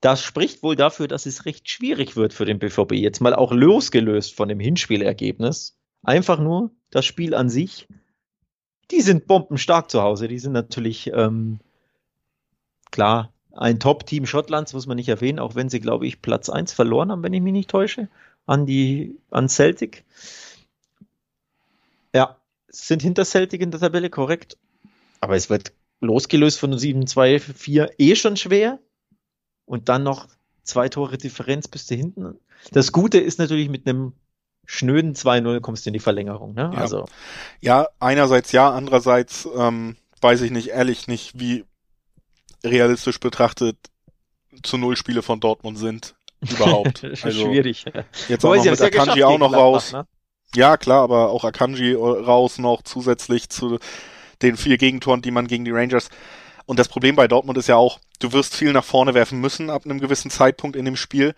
Das spricht wohl dafür, dass es recht schwierig wird für den BVB. Jetzt mal auch losgelöst von dem Hinspielergebnis. Einfach nur das Spiel an sich. Die sind bombenstark zu Hause. Die sind natürlich, ähm, klar, ein Top-Team Schottlands, muss man nicht erwähnen, auch wenn sie, glaube ich, Platz 1 verloren haben, wenn ich mich nicht täusche, an die, an Celtic. Ja, sind hinter Celtic in der Tabelle korrekt. Aber es wird losgelöst von 7-2-4 eh schon schwer. Und dann noch zwei Tore Differenz bis du hinten. Das Gute ist natürlich mit einem schnöden 2-0 kommst du in die Verlängerung. Ne? Ja. Also. ja, einerseits ja, andererseits ähm, weiß ich nicht, ehrlich nicht, wie realistisch betrachtet zu Null Spiele von Dortmund sind. Überhaupt. also, schwierig. Jetzt auch noch mit Akanji auch noch raus. Ne? Ja, klar, aber auch Akanji raus noch zusätzlich zu den vier Gegentoren, die man gegen die Rangers. Und das Problem bei Dortmund ist ja auch, du wirst viel nach vorne werfen müssen ab einem gewissen Zeitpunkt in dem Spiel.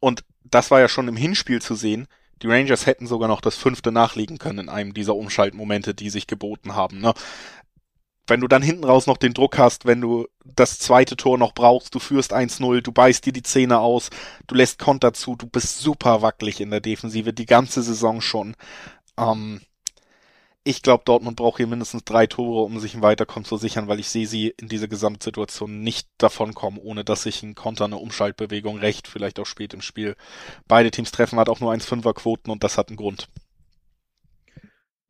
Und das war ja schon im Hinspiel zu sehen. Die Rangers hätten sogar noch das fünfte nachlegen können in einem dieser Umschaltmomente, die sich geboten haben. Ne? Wenn du dann hinten raus noch den Druck hast, wenn du das zweite Tor noch brauchst, du führst 1-0, du beißt dir die Zähne aus, du lässt Konter zu, du bist super wackelig in der Defensive, die ganze Saison schon. Ähm, ich glaube, Dortmund braucht hier mindestens drei Tore, um sich ein Weiterkommen zu sichern, weil ich sehe sie in dieser Gesamtsituation nicht davon kommen, ohne dass sich ein Konter, eine Umschaltbewegung recht, vielleicht auch spät im Spiel. Beide Teams treffen hat auch nur 1,5er Quoten und das hat einen Grund.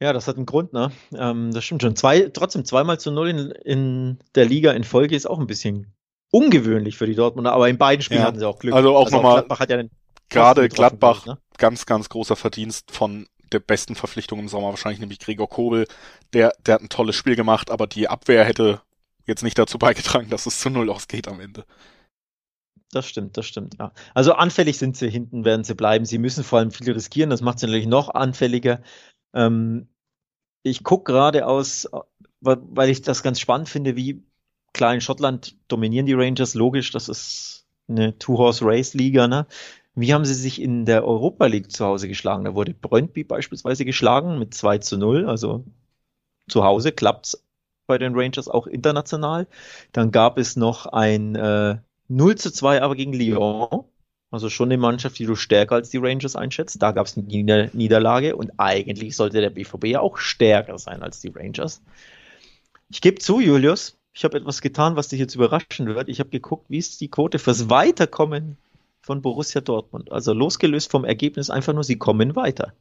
Ja, das hat einen Grund, ne? Ähm, das stimmt schon. Zwei, trotzdem zweimal zu null in, in der Liga in Folge ist auch ein bisschen ungewöhnlich für die Dortmunder, aber in beiden Spielen ja. hatten sie auch Glück. Also auch also nochmal, Gladbach hat ja den gerade Gladbach, ne? ganz, ganz großer Verdienst von der besten Verpflichtung im Sommer wahrscheinlich, nämlich Gregor Kobel. Der, der hat ein tolles Spiel gemacht, aber die Abwehr hätte jetzt nicht dazu beigetragen, dass es zu Null ausgeht am Ende. Das stimmt, das stimmt, ja. Also anfällig sind sie hinten, werden sie bleiben. Sie müssen vor allem viel riskieren, das macht sie natürlich noch anfälliger. Ähm, ich gucke gerade aus, weil ich das ganz spannend finde, wie klar in Schottland dominieren die Rangers, logisch, das ist eine Two-Horse-Race-Liga, ne? Wie haben sie sich in der Europa League zu Hause geschlagen? Da wurde Brøndby beispielsweise geschlagen mit 2 zu 0, also zu Hause klappt's bei den Rangers auch international. Dann gab es noch ein äh, 0 zu 2 aber gegen Lyon. Also schon eine Mannschaft, die du stärker als die Rangers einschätzt. Da gab es eine Nieder Niederlage und eigentlich sollte der BVB ja auch stärker sein als die Rangers. Ich gebe zu, Julius, ich habe etwas getan, was dich jetzt überraschen wird. Ich habe geguckt, wie ist die Quote fürs Weiterkommen von Borussia Dortmund. Also losgelöst vom Ergebnis einfach nur, sie kommen weiter.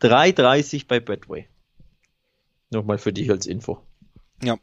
3,30 bei Betway. Nochmal für dich als Info. Ja.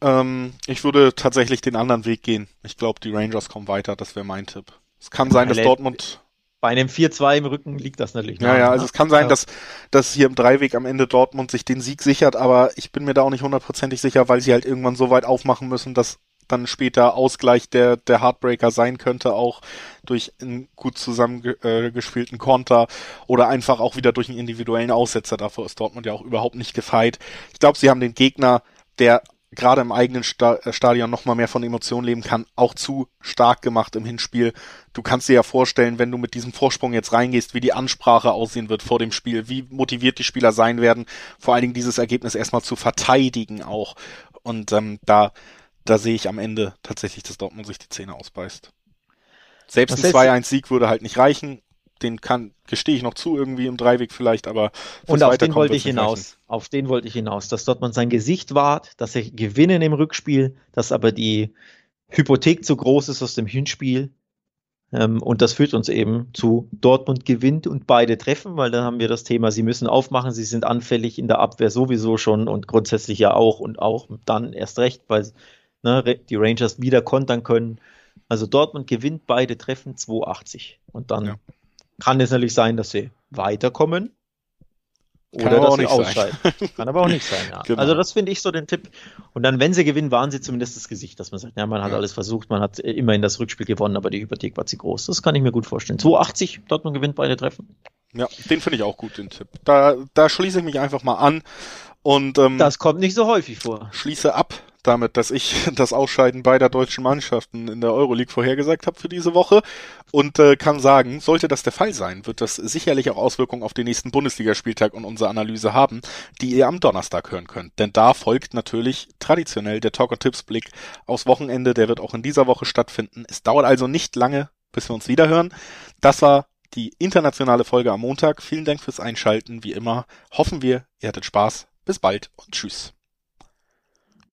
Ähm, ich würde tatsächlich den anderen Weg gehen. Ich glaube, die Rangers kommen weiter. Das wäre mein Tipp. Es kann sein, dass Dortmund bei einem 4-2 im Rücken liegt das natürlich. Ja, ja, also es kann sein, dass, dass hier im Dreiweg am Ende Dortmund sich den Sieg sichert, aber ich bin mir da auch nicht hundertprozentig sicher, weil sie halt irgendwann so weit aufmachen müssen, dass dann später Ausgleich der, der Heartbreaker sein könnte, auch durch einen gut zusammengespielten Konter oder einfach auch wieder durch einen individuellen Aussetzer. Davor ist Dortmund ja auch überhaupt nicht gefeit. Ich glaube, sie haben den Gegner, der gerade im eigenen Sta äh, Stadion noch mal mehr von Emotionen leben kann, auch zu stark gemacht im Hinspiel. Du kannst dir ja vorstellen, wenn du mit diesem Vorsprung jetzt reingehst, wie die Ansprache aussehen wird vor dem Spiel, wie motiviert die Spieler sein werden, vor allen Dingen dieses Ergebnis erstmal zu verteidigen auch. Und ähm, da da sehe ich am Ende tatsächlich, dass Dortmund sich die Zähne ausbeißt. Selbst ein 2-1-Sieg würde halt nicht reichen. Den kann, gestehe ich noch zu, irgendwie im Dreiweg vielleicht, aber Und auf den wollte ich hinaus. Reichen. Auf den wollte ich hinaus, dass Dortmund sein Gesicht wahrt, dass sie gewinnen im Rückspiel, dass aber die Hypothek zu groß ist aus dem Hinspiel. Ähm, und das führt uns eben zu Dortmund gewinnt und beide treffen, weil dann haben wir das Thema, sie müssen aufmachen, sie sind anfällig in der Abwehr sowieso schon und grundsätzlich ja auch und auch dann erst recht, weil ne, die Rangers wieder kontern können. Also Dortmund gewinnt beide Treffen 2,80. Und dann ja. kann es natürlich sein, dass sie weiterkommen oder dass sie ausscheiden. Kann aber auch nicht sein, ja. Genau. Also das finde ich so den Tipp. Und dann, wenn sie gewinnen, waren sie zumindest das Gesicht, dass man sagt, ja, man hat ja. alles versucht, man hat immerhin das Rückspiel gewonnen, aber die Hypothek war zu groß. Das kann ich mir gut vorstellen. 2,80, Dortmund gewinnt beide Treffen. Ja, den finde ich auch gut, den Tipp. Da, da schließe ich mich einfach mal an. Und ähm, das kommt nicht so häufig vor. Schließe ab damit, dass ich das Ausscheiden beider deutschen Mannschaften in der Euroleague vorhergesagt habe für diese Woche und äh, kann sagen, sollte das der Fall sein, wird das sicherlich auch Auswirkungen auf den nächsten Bundesligaspieltag und unsere Analyse haben, die ihr am Donnerstag hören könnt. Denn da folgt natürlich traditionell der Talk Tipps Blick aufs Wochenende, der wird auch in dieser Woche stattfinden. Es dauert also nicht lange, bis wir uns wiederhören. Das war die internationale Folge am Montag. Vielen Dank fürs Einschalten. Wie immer hoffen wir, ihr hattet Spaß. Bis bald und tschüss.